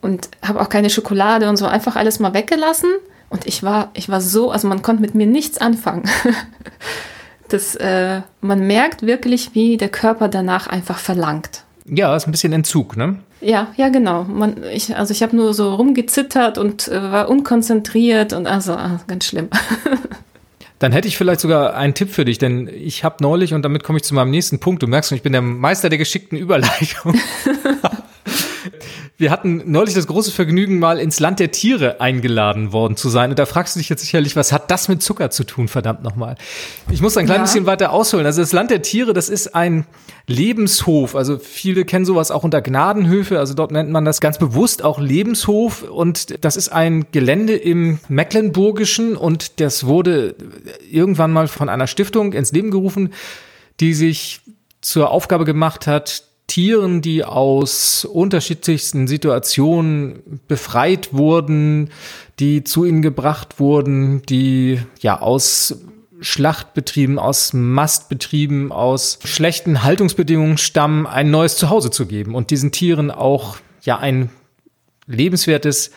und habe auch keine Schokolade und so, einfach alles mal weggelassen. Und ich war, ich war so, also man konnte mit mir nichts anfangen. das, äh, man merkt wirklich, wie der Körper danach einfach verlangt. Ja, ist ein bisschen Entzug, ne? Ja, ja, genau. Man, ich, also ich habe nur so rumgezittert und äh, war unkonzentriert und also ah, ganz schlimm. Dann hätte ich vielleicht sogar einen Tipp für dich, denn ich habe neulich, und damit komme ich zu meinem nächsten Punkt, du merkst schon, ich bin der Meister der geschickten Überleitung. Wir hatten neulich das große Vergnügen, mal ins Land der Tiere eingeladen worden zu sein. Und da fragst du dich jetzt sicherlich, was hat das mit Zucker zu tun, verdammt nochmal. Ich muss ein klein ja. bisschen weiter ausholen. Also das Land der Tiere, das ist ein Lebenshof. Also viele kennen sowas auch unter Gnadenhöfe. Also dort nennt man das ganz bewusst auch Lebenshof. Und das ist ein Gelände im Mecklenburgischen und das wurde irgendwann mal von einer Stiftung ins Leben gerufen, die sich zur Aufgabe gemacht hat, Tieren, die aus unterschiedlichsten Situationen befreit wurden, die zu ihnen gebracht wurden, die ja aus Schlachtbetrieben, aus Mastbetrieben, aus schlechten Haltungsbedingungen stammen, ein neues Zuhause zu geben und diesen Tieren auch ja ein lebenswertes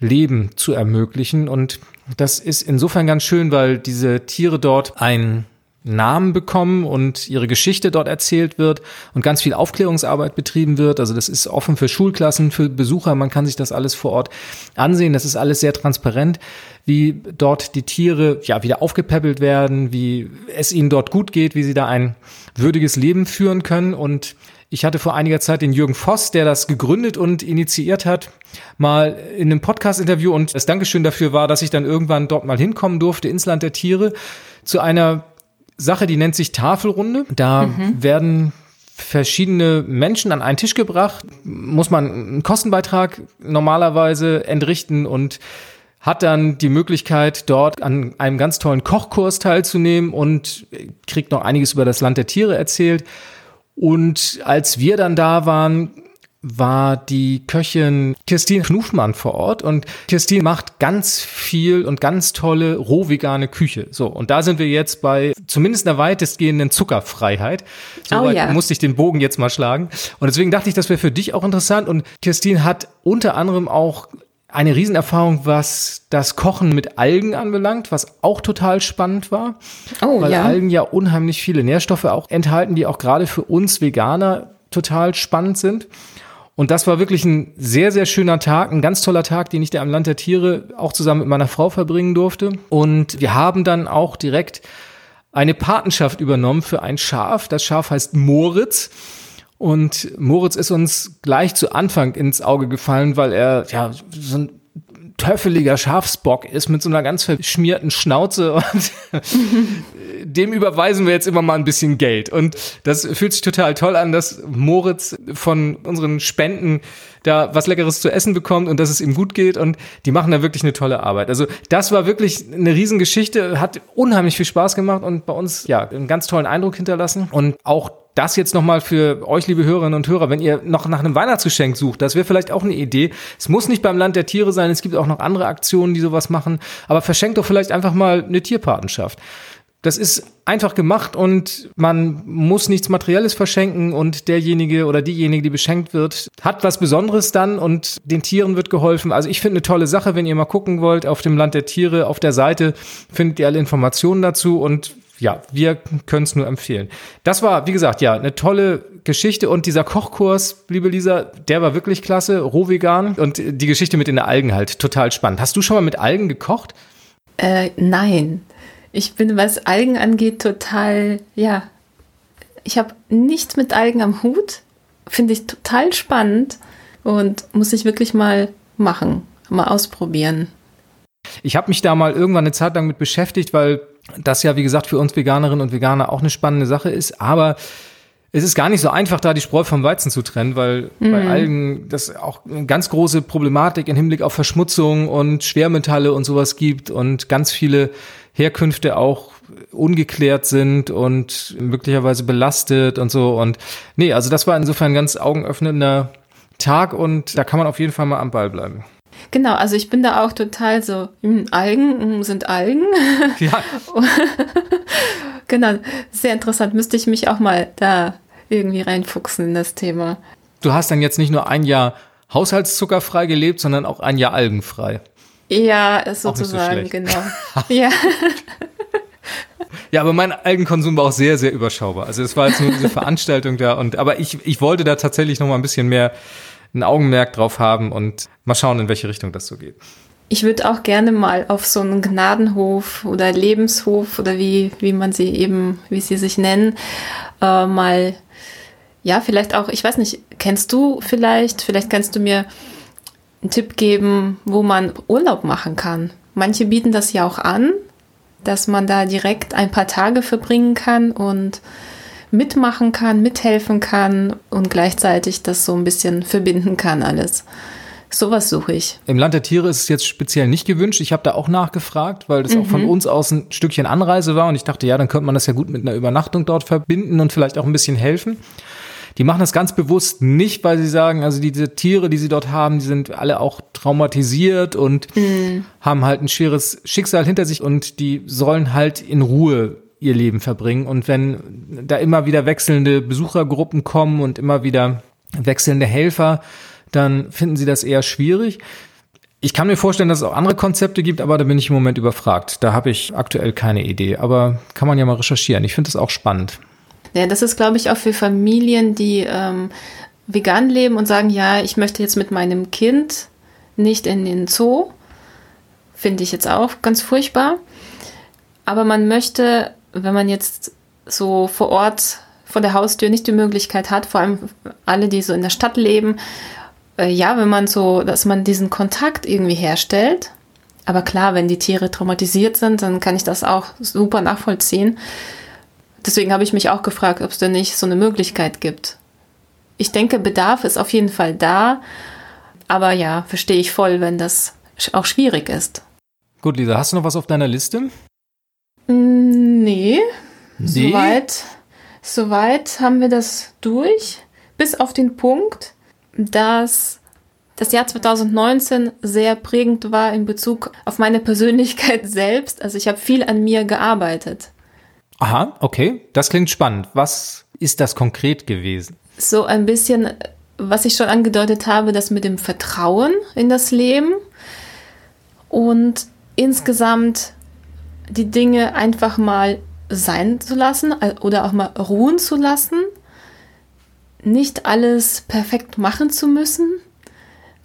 Leben zu ermöglichen. Und das ist insofern ganz schön, weil diese Tiere dort ein Namen bekommen und ihre Geschichte dort erzählt wird und ganz viel Aufklärungsarbeit betrieben wird. Also das ist offen für Schulklassen, für Besucher. Man kann sich das alles vor Ort ansehen. Das ist alles sehr transparent, wie dort die Tiere ja wieder aufgepäppelt werden, wie es ihnen dort gut geht, wie sie da ein würdiges Leben führen können. Und ich hatte vor einiger Zeit den Jürgen Voss, der das gegründet und initiiert hat, mal in einem Podcast-Interview und das Dankeschön dafür war, dass ich dann irgendwann dort mal hinkommen durfte ins Land der Tiere zu einer Sache, die nennt sich Tafelrunde. Da mhm. werden verschiedene Menschen an einen Tisch gebracht, muss man einen Kostenbeitrag normalerweise entrichten und hat dann die Möglichkeit, dort an einem ganz tollen Kochkurs teilzunehmen und kriegt noch einiges über das Land der Tiere erzählt. Und als wir dann da waren, war die Köchin Kirstin Knufmann vor Ort und Kirstin macht ganz viel und ganz tolle rohvegane Küche. So, und da sind wir jetzt bei zumindest einer weitestgehenden Zuckerfreiheit. So oh, ja. musste ich den Bogen jetzt mal schlagen. Und deswegen dachte ich, das wäre für dich auch interessant. Und Kirstin hat unter anderem auch eine Riesenerfahrung, was das Kochen mit Algen anbelangt, was auch total spannend war. Oh, weil ja. Algen ja unheimlich viele Nährstoffe auch enthalten, die auch gerade für uns Veganer total spannend sind. Und das war wirklich ein sehr, sehr schöner Tag, ein ganz toller Tag, den ich da am Land der Tiere auch zusammen mit meiner Frau verbringen durfte. Und wir haben dann auch direkt eine Patenschaft übernommen für ein Schaf. Das Schaf heißt Moritz. Und Moritz ist uns gleich zu Anfang ins Auge gefallen, weil er ja so ein töffeliger Schafsbock ist mit so einer ganz verschmierten Schnauze und dem überweisen wir jetzt immer mal ein bisschen Geld. Und das fühlt sich total toll an, dass Moritz von unseren Spenden da was Leckeres zu essen bekommt und dass es ihm gut geht und die machen da wirklich eine tolle Arbeit. Also das war wirklich eine Riesengeschichte, hat unheimlich viel Spaß gemacht und bei uns ja einen ganz tollen Eindruck hinterlassen und auch das jetzt nochmal für euch, liebe Hörerinnen und Hörer, wenn ihr noch nach einem Weihnachtsgeschenk sucht, das wäre vielleicht auch eine Idee. Es muss nicht beim Land der Tiere sein, es gibt auch noch andere Aktionen, die sowas machen, aber verschenkt doch vielleicht einfach mal eine Tierpatenschaft. Das ist einfach gemacht und man muss nichts Materielles verschenken und derjenige oder diejenige, die beschenkt wird, hat was Besonderes dann und den Tieren wird geholfen. Also ich finde eine tolle Sache, wenn ihr mal gucken wollt, auf dem Land der Tiere, auf der Seite findet ihr alle Informationen dazu und ja, wir können es nur empfehlen. Das war, wie gesagt, ja, eine tolle Geschichte und dieser Kochkurs, liebe Lisa, der war wirklich klasse, rohvegan und die Geschichte mit den Algen halt total spannend. Hast du schon mal mit Algen gekocht? Äh, nein. Ich bin, was Algen angeht, total, ja, ich habe nichts mit Algen am Hut. Finde ich total spannend und muss ich wirklich mal machen, mal ausprobieren. Ich habe mich da mal irgendwann eine Zeit lang mit beschäftigt, weil das ja, wie gesagt, für uns Veganerinnen und Veganer auch eine spannende Sache ist. Aber es ist gar nicht so einfach, da die Spreu vom Weizen zu trennen, weil mhm. bei Algen das auch eine ganz große Problematik im Hinblick auf Verschmutzung und Schwermetalle und sowas gibt und ganz viele Herkünfte auch ungeklärt sind und möglicherweise belastet und so. Und nee, also das war insofern ein ganz augenöffnender Tag und da kann man auf jeden Fall mal am Ball bleiben. Genau, also ich bin da auch total so, hm, Algen hm, sind Algen. Ja. genau, sehr interessant. Müsste ich mich auch mal da irgendwie reinfuchsen in das Thema. Du hast dann jetzt nicht nur ein Jahr haushaltszuckerfrei gelebt, sondern auch ein Jahr algenfrei. Ja, sozusagen, so genau. ja. Ja, aber mein Algenkonsum war auch sehr, sehr überschaubar. Also es war jetzt nur diese Veranstaltung da und aber ich, ich wollte da tatsächlich noch mal ein bisschen mehr ein Augenmerk drauf haben und mal schauen, in welche Richtung das so geht. Ich würde auch gerne mal auf so einen Gnadenhof oder Lebenshof oder wie, wie man sie eben, wie sie sich nennen, äh, mal, ja, vielleicht auch, ich weiß nicht, kennst du vielleicht, vielleicht kannst du mir einen Tipp geben, wo man Urlaub machen kann. Manche bieten das ja auch an, dass man da direkt ein paar Tage verbringen kann und mitmachen kann, mithelfen kann und gleichzeitig das so ein bisschen verbinden kann alles. Sowas suche ich. Im Land der Tiere ist es jetzt speziell nicht gewünscht. Ich habe da auch nachgefragt, weil das mhm. auch von mhm. uns aus ein Stückchen Anreise war und ich dachte, ja, dann könnte man das ja gut mit einer Übernachtung dort verbinden und vielleicht auch ein bisschen helfen. Die machen das ganz bewusst nicht, weil sie sagen, also diese Tiere, die sie dort haben, die sind alle auch traumatisiert und mhm. haben halt ein schweres Schicksal hinter sich und die sollen halt in Ruhe ihr Leben verbringen. Und wenn da immer wieder wechselnde Besuchergruppen kommen und immer wieder wechselnde Helfer, dann finden sie das eher schwierig. Ich kann mir vorstellen, dass es auch andere Konzepte gibt, aber da bin ich im Moment überfragt. Da habe ich aktuell keine Idee, aber kann man ja mal recherchieren. Ich finde das auch spannend. Ja, das ist, glaube ich, auch für Familien, die ähm, vegan leben und sagen, ja, ich möchte jetzt mit meinem Kind nicht in den Zoo. Finde ich jetzt auch ganz furchtbar. Aber man möchte wenn man jetzt so vor Ort vor der Haustür nicht die Möglichkeit hat, vor allem alle, die so in der Stadt leben, äh, ja, wenn man so, dass man diesen Kontakt irgendwie herstellt. Aber klar, wenn die Tiere traumatisiert sind, dann kann ich das auch super nachvollziehen. Deswegen habe ich mich auch gefragt, ob es denn nicht so eine Möglichkeit gibt. Ich denke, Bedarf ist auf jeden Fall da. Aber ja, verstehe ich voll, wenn das auch schwierig ist. Gut, Lisa, hast du noch was auf deiner Liste? Mm, nee. nee. Soweit, soweit haben wir das durch. Bis auf den Punkt, dass das Jahr 2019 sehr prägend war in Bezug auf meine Persönlichkeit selbst. Also ich habe viel an mir gearbeitet. Aha, okay. Das klingt spannend. Was ist das konkret gewesen? So ein bisschen, was ich schon angedeutet habe, das mit dem Vertrauen in das Leben und insgesamt die Dinge einfach mal sein zu lassen oder auch mal ruhen zu lassen. nicht alles perfekt machen zu müssen.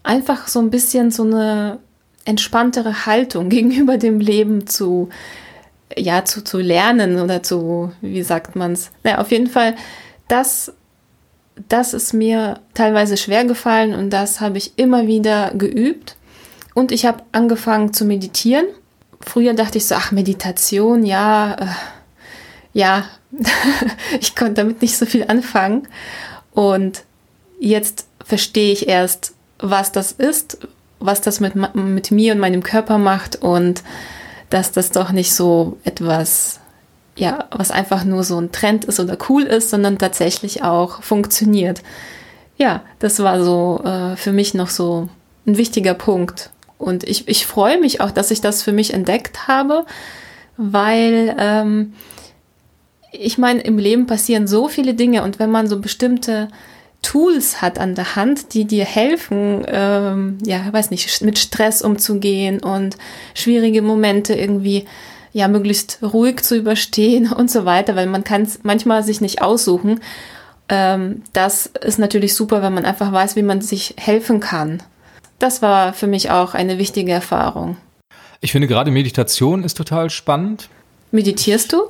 Einfach so ein bisschen so eine entspanntere Haltung gegenüber dem Leben zu, ja, zu, zu lernen oder zu, wie sagt man es? Naja, auf jeden Fall, das, das ist mir teilweise schwer gefallen und das habe ich immer wieder geübt. Und ich habe angefangen zu meditieren. Früher dachte ich so, ach, Meditation, ja, äh, ja, ich konnte damit nicht so viel anfangen. Und jetzt verstehe ich erst, was das ist, was das mit, mit mir und meinem Körper macht und dass das doch nicht so etwas, ja, was einfach nur so ein Trend ist oder cool ist, sondern tatsächlich auch funktioniert. Ja, das war so äh, für mich noch so ein wichtiger Punkt. Und ich, ich freue mich auch, dass ich das für mich entdeckt habe, weil ähm, ich meine, im Leben passieren so viele Dinge und wenn man so bestimmte Tools hat an der Hand, die dir helfen, ähm, ja, weiß nicht, mit Stress umzugehen und schwierige Momente irgendwie ja möglichst ruhig zu überstehen und so weiter, weil man kann es manchmal sich nicht aussuchen. Ähm, das ist natürlich super, wenn man einfach weiß, wie man sich helfen kann. Das war für mich auch eine wichtige Erfahrung. Ich finde gerade Meditation ist total spannend. Meditierst du?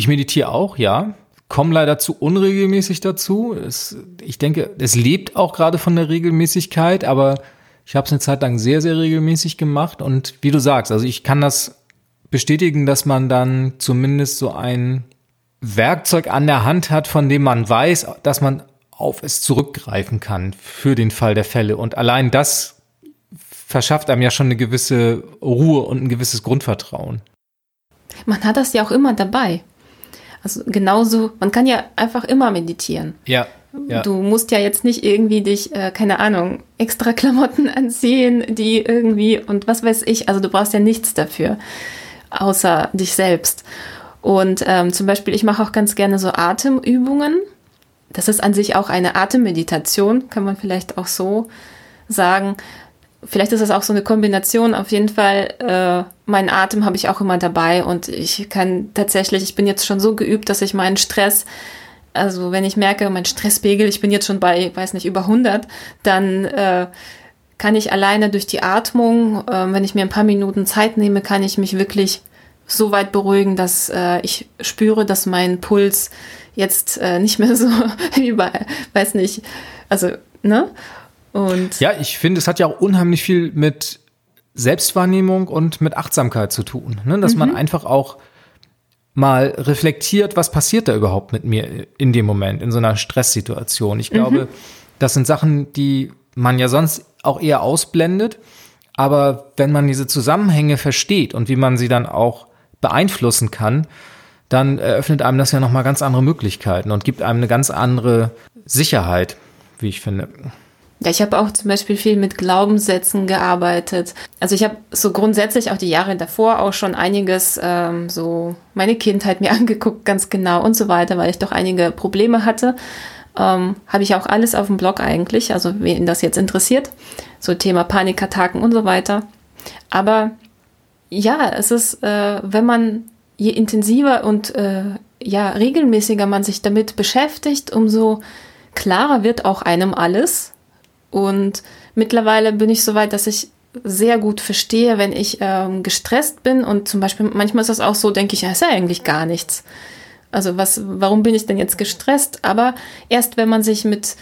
Ich meditiere auch, ja komme leider zu unregelmäßig dazu. Es, ich denke, es lebt auch gerade von der Regelmäßigkeit, aber ich habe es eine Zeit lang sehr, sehr regelmäßig gemacht. Und wie du sagst, also ich kann das bestätigen, dass man dann zumindest so ein Werkzeug an der Hand hat, von dem man weiß, dass man auf es zurückgreifen kann für den Fall der Fälle. Und allein das verschafft einem ja schon eine gewisse Ruhe und ein gewisses Grundvertrauen. Man hat das ja auch immer dabei. Also genauso, man kann ja einfach immer meditieren. Ja. ja. Du musst ja jetzt nicht irgendwie dich, äh, keine Ahnung, extra Klamotten anziehen, die irgendwie und was weiß ich. Also du brauchst ja nichts dafür, außer dich selbst. Und ähm, zum Beispiel, ich mache auch ganz gerne so Atemübungen. Das ist an sich auch eine Atemmeditation, kann man vielleicht auch so sagen vielleicht ist das auch so eine Kombination. Auf jeden Fall, äh, meinen Atem habe ich auch immer dabei und ich kann tatsächlich, ich bin jetzt schon so geübt, dass ich meinen Stress, also wenn ich merke, mein Stresspegel, ich bin jetzt schon bei, weiß nicht, über 100, dann äh, kann ich alleine durch die Atmung, äh, wenn ich mir ein paar Minuten Zeit nehme, kann ich mich wirklich so weit beruhigen, dass äh, ich spüre, dass mein Puls jetzt äh, nicht mehr so über, weiß nicht, also, ne? Und ja, ich finde, es hat ja auch unheimlich viel mit Selbstwahrnehmung und mit Achtsamkeit zu tun. Ne? Dass mhm. man einfach auch mal reflektiert, was passiert da überhaupt mit mir in dem Moment, in so einer Stresssituation. Ich glaube, mhm. das sind Sachen, die man ja sonst auch eher ausblendet. Aber wenn man diese Zusammenhänge versteht und wie man sie dann auch beeinflussen kann, dann eröffnet einem das ja nochmal ganz andere Möglichkeiten und gibt einem eine ganz andere Sicherheit, wie ich finde. Ja, ich habe auch zum Beispiel viel mit Glaubenssätzen gearbeitet. Also ich habe so grundsätzlich auch die Jahre davor auch schon einiges ähm, so meine Kindheit mir angeguckt, ganz genau und so weiter, weil ich doch einige Probleme hatte. Ähm, habe ich auch alles auf dem Blog eigentlich, also wen das jetzt interessiert, so Thema Panikattacken und so weiter. Aber ja, es ist, äh, wenn man je intensiver und äh, ja regelmäßiger man sich damit beschäftigt, umso klarer wird auch einem alles und mittlerweile bin ich so weit, dass ich sehr gut verstehe, wenn ich ähm, gestresst bin und zum Beispiel manchmal ist das auch so, denke ich, ja, ist ja eigentlich gar nichts. Also was, warum bin ich denn jetzt gestresst? Aber erst wenn man sich mit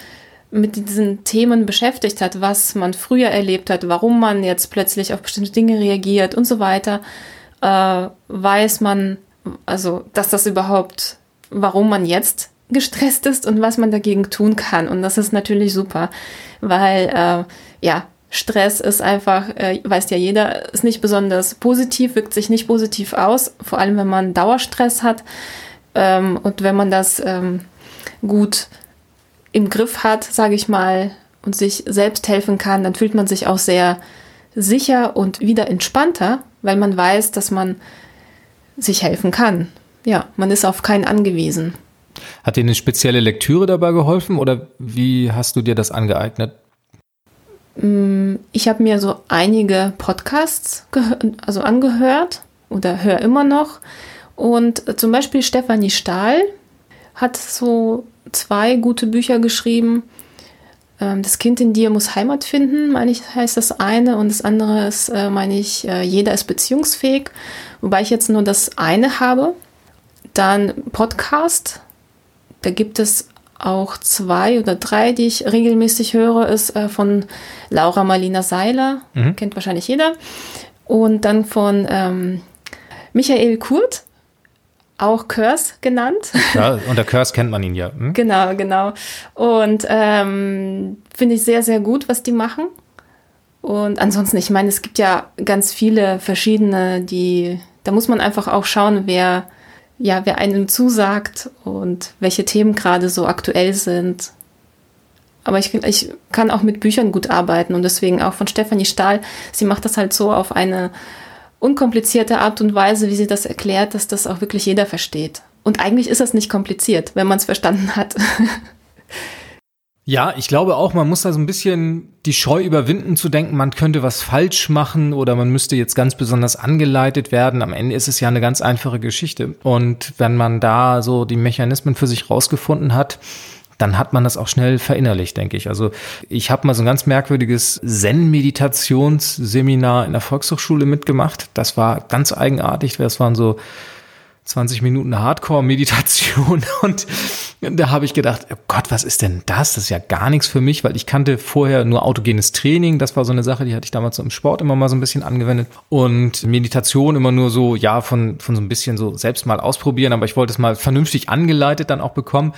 mit diesen Themen beschäftigt hat, was man früher erlebt hat, warum man jetzt plötzlich auf bestimmte Dinge reagiert und so weiter, äh, weiß man, also dass das überhaupt, warum man jetzt gestresst ist und was man dagegen tun kann. Und das ist natürlich super, weil äh, ja, Stress ist einfach, äh, weiß ja jeder, ist nicht besonders positiv, wirkt sich nicht positiv aus, vor allem wenn man Dauerstress hat. Ähm, und wenn man das ähm, gut im Griff hat, sage ich mal, und sich selbst helfen kann, dann fühlt man sich auch sehr sicher und wieder entspannter, weil man weiß, dass man sich helfen kann. Ja, man ist auf keinen angewiesen. Hat dir eine spezielle Lektüre dabei geholfen oder wie hast du dir das angeeignet? Mm, ich habe mir so einige Podcasts also angehört oder höre immer noch. Und zum Beispiel Stefanie Stahl hat so zwei gute Bücher geschrieben. Ähm, das Kind in dir muss Heimat finden, meine ich, heißt das eine. Und das andere ist, äh, meine ich, äh, jeder ist beziehungsfähig. Wobei ich jetzt nur das eine habe. Dann Podcast. Da gibt es auch zwei oder drei, die ich regelmäßig höre, ist äh, von Laura Marlina Seiler, mhm. kennt wahrscheinlich jeder. Und dann von ähm, Michael Kurt, auch Curse genannt. Ja, unter Curse kennt man ihn ja. Hm? Genau, genau. Und ähm, finde ich sehr, sehr gut, was die machen. Und ansonsten, ich meine, es gibt ja ganz viele verschiedene, die, da muss man einfach auch schauen, wer, ja, wer einem zusagt und welche Themen gerade so aktuell sind. Aber ich, ich kann auch mit Büchern gut arbeiten und deswegen auch von Stefanie Stahl. Sie macht das halt so auf eine unkomplizierte Art und Weise, wie sie das erklärt, dass das auch wirklich jeder versteht. Und eigentlich ist das nicht kompliziert, wenn man es verstanden hat. Ja, ich glaube auch, man muss da so ein bisschen die Scheu überwinden zu denken, man könnte was falsch machen oder man müsste jetzt ganz besonders angeleitet werden. Am Ende ist es ja eine ganz einfache Geschichte. Und wenn man da so die Mechanismen für sich rausgefunden hat, dann hat man das auch schnell verinnerlicht, denke ich. Also ich habe mal so ein ganz merkwürdiges Zen-Meditationsseminar in der Volkshochschule mitgemacht. Das war ganz eigenartig. Das waren so 20 Minuten Hardcore-Meditation und da habe ich gedacht, oh Gott, was ist denn das? Das ist ja gar nichts für mich, weil ich kannte vorher nur autogenes Training. Das war so eine Sache, die hatte ich damals so im Sport immer mal so ein bisschen angewendet und Meditation immer nur so, ja, von, von so ein bisschen so selbst mal ausprobieren, aber ich wollte es mal vernünftig angeleitet dann auch bekommen.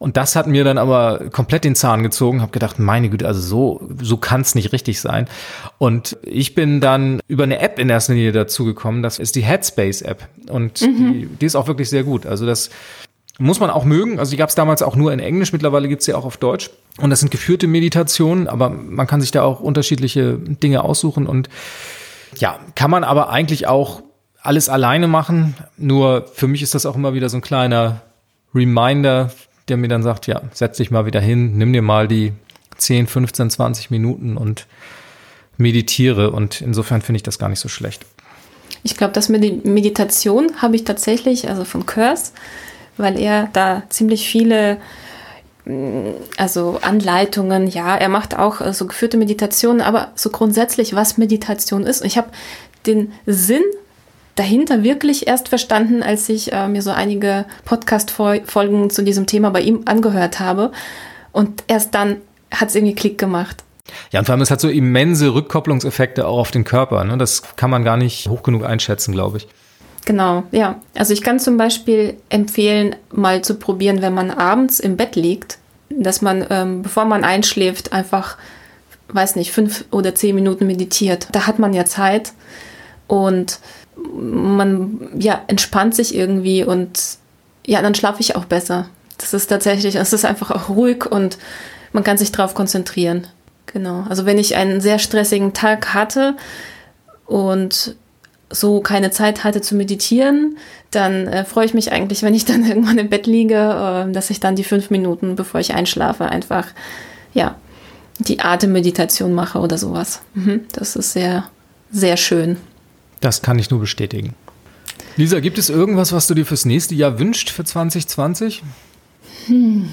Und das hat mir dann aber komplett den Zahn gezogen, habe gedacht, meine Güte, also so, so kann es nicht richtig sein. Und ich bin dann über eine App in erster Linie dazugekommen, das ist die Headspace-App. Und mhm. die, die ist auch wirklich sehr gut. Also das muss man auch mögen. Also die gab es damals auch nur in Englisch, mittlerweile gibt's sie auch auf Deutsch. Und das sind geführte Meditationen, aber man kann sich da auch unterschiedliche Dinge aussuchen. Und ja, kann man aber eigentlich auch alles alleine machen. Nur für mich ist das auch immer wieder so ein kleiner Reminder der mir dann sagt, ja, setz dich mal wieder hin, nimm dir mal die 10, 15, 20 Minuten und meditiere. Und insofern finde ich das gar nicht so schlecht. Ich glaube, das mit der Meditation habe ich tatsächlich, also von Kurs, weil er da ziemlich viele mm, also Anleitungen, ja, er macht auch äh, so geführte Meditationen, aber so grundsätzlich, was Meditation ist. Und ich habe den Sinn dahinter wirklich erst verstanden, als ich äh, mir so einige Podcast-Folgen zu diesem Thema bei ihm angehört habe. Und erst dann hat es irgendwie Klick gemacht. Ja, und vor allem, es hat so immense Rückkopplungseffekte auch auf den Körper. Ne? Das kann man gar nicht hoch genug einschätzen, glaube ich. Genau, ja. Also ich kann zum Beispiel empfehlen, mal zu probieren, wenn man abends im Bett liegt, dass man, ähm, bevor man einschläft, einfach, weiß nicht, fünf oder zehn Minuten meditiert. Da hat man ja Zeit. Und man ja, entspannt sich irgendwie und ja, dann schlafe ich auch besser. Das ist tatsächlich, es ist einfach auch ruhig und man kann sich darauf konzentrieren. Genau. Also wenn ich einen sehr stressigen Tag hatte und so keine Zeit hatte zu meditieren, dann äh, freue ich mich eigentlich, wenn ich dann irgendwann im Bett liege, äh, dass ich dann die fünf Minuten, bevor ich einschlafe, einfach ja die Atemmeditation mache oder sowas. Mhm. Das ist sehr, sehr schön. Das kann ich nur bestätigen. Lisa, gibt es irgendwas, was du dir fürs nächste Jahr wünscht für 2020? Hm.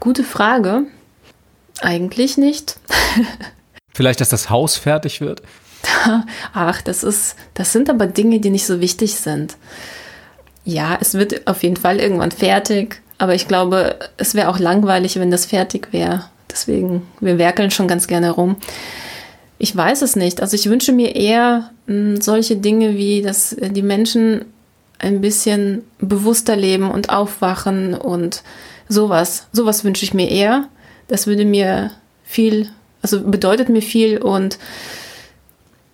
Gute Frage. Eigentlich nicht. Vielleicht, dass das Haus fertig wird? Ach, das ist, das sind aber Dinge, die nicht so wichtig sind. Ja, es wird auf jeden Fall irgendwann fertig, aber ich glaube, es wäre auch langweilig, wenn das fertig wäre. Deswegen, wir werkeln schon ganz gerne rum. Ich weiß es nicht. Also ich wünsche mir eher solche Dinge wie, dass äh, die Menschen ein bisschen bewusster leben und aufwachen und sowas. Sowas wünsche ich mir eher. Das würde mir viel, also bedeutet mir viel und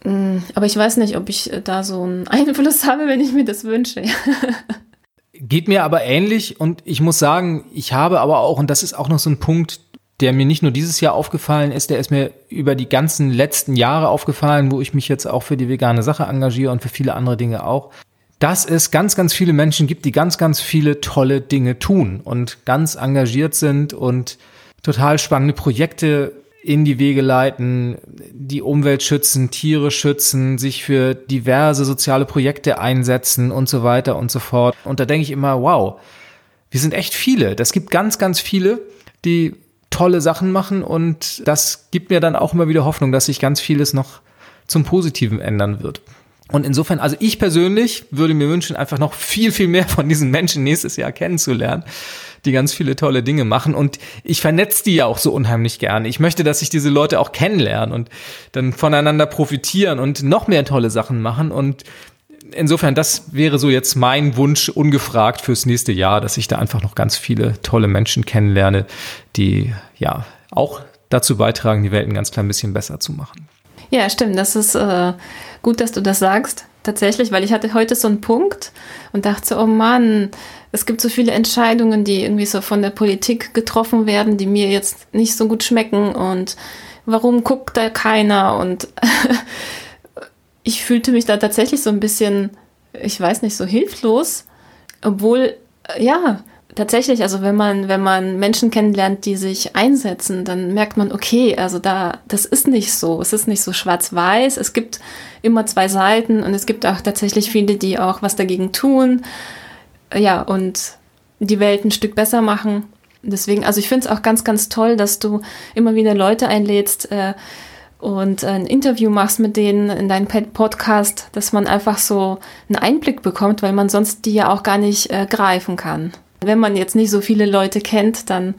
mh, hm, aber ich weiß nicht, ob ich da so einen Einfluss habe, wenn ich mir das wünsche. Geht mir aber ähnlich und ich muss sagen, ich habe aber auch, und das ist auch noch so ein Punkt, der mir nicht nur dieses Jahr aufgefallen ist, der ist mir über die ganzen letzten Jahre aufgefallen, wo ich mich jetzt auch für die vegane Sache engagiere und für viele andere Dinge auch, dass es ganz, ganz viele Menschen gibt, die ganz, ganz viele tolle Dinge tun und ganz engagiert sind und total spannende Projekte in die Wege leiten, die Umwelt schützen, Tiere schützen, sich für diverse soziale Projekte einsetzen und so weiter und so fort. Und da denke ich immer, wow, wir sind echt viele. Das gibt ganz, ganz viele, die tolle Sachen machen und das gibt mir dann auch immer wieder Hoffnung, dass sich ganz vieles noch zum Positiven ändern wird. Und insofern, also ich persönlich würde mir wünschen, einfach noch viel, viel mehr von diesen Menschen nächstes Jahr kennenzulernen, die ganz viele tolle Dinge machen. Und ich vernetze die ja auch so unheimlich gerne. Ich möchte, dass sich diese Leute auch kennenlernen und dann voneinander profitieren und noch mehr tolle Sachen machen. Und insofern, das wäre so jetzt mein Wunsch ungefragt fürs nächste Jahr, dass ich da einfach noch ganz viele tolle Menschen kennenlerne, die ja auch dazu beitragen, die Welt ein ganz klein bisschen besser zu machen. Ja, stimmt. Das ist äh, gut, dass du das sagst. Tatsächlich, weil ich hatte heute so einen Punkt und dachte, oh Mann, es gibt so viele Entscheidungen, die irgendwie so von der Politik getroffen werden, die mir jetzt nicht so gut schmecken und warum guckt da keiner und ich fühlte mich da tatsächlich so ein bisschen, ich weiß nicht, so hilflos, obwohl, ja, tatsächlich, also wenn man, wenn man Menschen kennenlernt, die sich einsetzen, dann merkt man, okay, also da, das ist nicht so. Es ist nicht so schwarz-weiß. Es gibt immer zwei Seiten und es gibt auch tatsächlich viele, die auch was dagegen tun. Ja, und die Welt ein Stück besser machen. Deswegen, also ich finde es auch ganz, ganz toll, dass du immer wieder Leute einlädst, äh, und ein Interview machst mit denen in deinem Podcast, dass man einfach so einen Einblick bekommt, weil man sonst die ja auch gar nicht äh, greifen kann. Wenn man jetzt nicht so viele Leute kennt, dann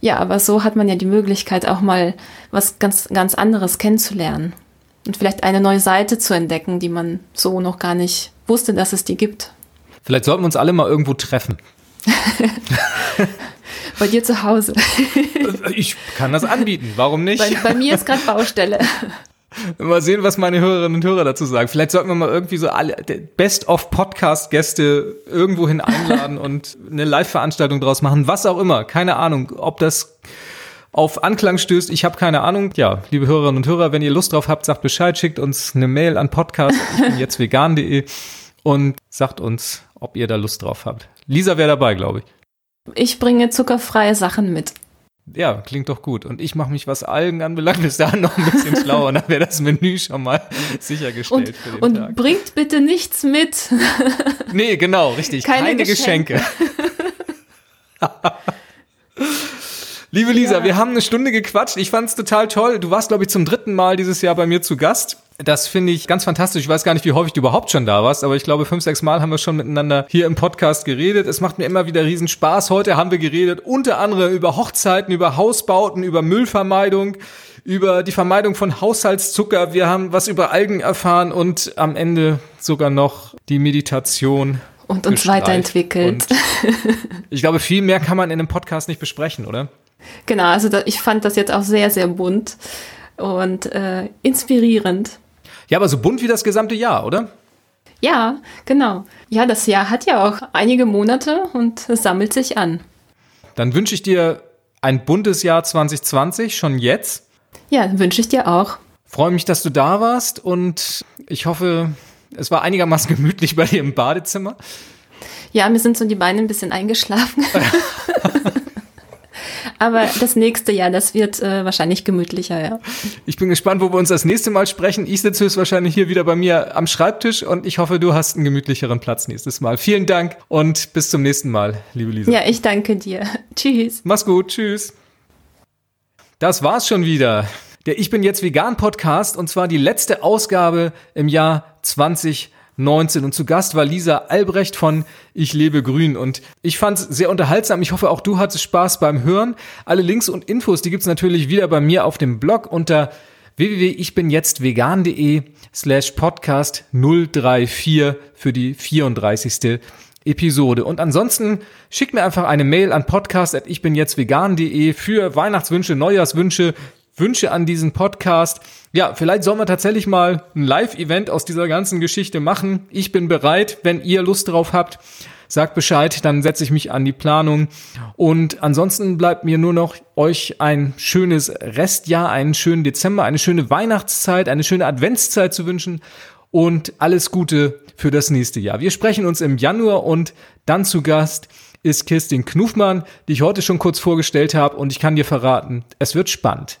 ja, aber so hat man ja die Möglichkeit auch mal was ganz ganz anderes kennenzulernen und vielleicht eine neue Seite zu entdecken, die man so noch gar nicht wusste, dass es die gibt. Vielleicht sollten wir uns alle mal irgendwo treffen. Bei dir zu Hause. ich kann das anbieten, warum nicht? Bei, bei mir ist gerade Baustelle. Mal sehen, was meine Hörerinnen und Hörer dazu sagen. Vielleicht sollten wir mal irgendwie so alle Best-of-Podcast-Gäste irgendwohin einladen und eine Live-Veranstaltung draus machen, was auch immer. Keine Ahnung, ob das auf Anklang stößt. Ich habe keine Ahnung. Ja, liebe Hörerinnen und Hörer, wenn ihr Lust drauf habt, sagt Bescheid, schickt uns eine Mail an podcast ich bin jetzt vegan.de und sagt uns, ob ihr da Lust drauf habt. Lisa wäre dabei, glaube ich. Ich bringe zuckerfreie Sachen mit. Ja, klingt doch gut. Und ich mache mich, was Algen anbelangt, bis dahin noch ein bisschen schlauer. Dann wäre das Menü schon mal sichergestellt und, für den und Tag. bringt bitte nichts mit. nee, genau, richtig. Keine, Keine Geschenke. Geschenke. Liebe Lisa, ja. wir haben eine Stunde gequatscht. Ich fand es total toll. Du warst, glaube ich, zum dritten Mal dieses Jahr bei mir zu Gast. Das finde ich ganz fantastisch. Ich weiß gar nicht, wie häufig du überhaupt schon da warst, aber ich glaube, fünf, sechs Mal haben wir schon miteinander hier im Podcast geredet. Es macht mir immer wieder riesen Spaß. Heute haben wir geredet unter anderem über Hochzeiten, über Hausbauten, über Müllvermeidung, über die Vermeidung von Haushaltszucker. Wir haben was über Algen erfahren und am Ende sogar noch die Meditation. Und uns weiterentwickelt. Und ich glaube, viel mehr kann man in einem Podcast nicht besprechen, oder? Genau, also da, ich fand das jetzt auch sehr, sehr bunt und äh, inspirierend. Ja, aber so bunt wie das gesamte Jahr, oder? Ja, genau. Ja, das Jahr hat ja auch einige Monate und es sammelt sich an. Dann wünsche ich dir ein buntes Jahr 2020 schon jetzt. Ja, wünsche ich dir auch. Freue mich, dass du da warst und ich hoffe, es war einigermaßen gemütlich bei dir im Badezimmer. Ja, mir sind so die Beine ein bisschen eingeschlafen. Aber das nächste Jahr, das wird äh, wahrscheinlich gemütlicher, ja. Ich bin gespannt, wo wir uns das nächste Mal sprechen. Ich sitze höchstwahrscheinlich hier wieder bei mir am Schreibtisch und ich hoffe, du hast einen gemütlicheren Platz nächstes Mal. Vielen Dank und bis zum nächsten Mal, liebe Lisa. Ja, ich danke dir. Tschüss. Mach's gut. Tschüss. Das war's schon wieder. Der Ich bin jetzt vegan Podcast und zwar die letzte Ausgabe im Jahr 2020. 19. Und zu Gast war Lisa Albrecht von Ich lebe grün. Und ich fand es sehr unterhaltsam. Ich hoffe, auch du hattest Spaß beim Hören. Alle Links und Infos, die gibt's natürlich wieder bei mir auf dem Blog unter www.ichbinjetztvegan.de slash podcast 034 für die 34. Episode. Und ansonsten schickt mir einfach eine Mail an podcast.ichbinjetztvegan.de für Weihnachtswünsche, Neujahrswünsche, Wünsche an diesen Podcast. Ja, vielleicht sollen wir tatsächlich mal ein Live-Event aus dieser ganzen Geschichte machen. Ich bin bereit, wenn ihr Lust drauf habt. Sagt Bescheid, dann setze ich mich an die Planung. Und ansonsten bleibt mir nur noch euch ein schönes Restjahr, einen schönen Dezember, eine schöne Weihnachtszeit, eine schöne Adventszeit zu wünschen und alles Gute für das nächste Jahr. Wir sprechen uns im Januar und dann zu Gast ist Kirstin Knufmann, die ich heute schon kurz vorgestellt habe und ich kann dir verraten, es wird spannend.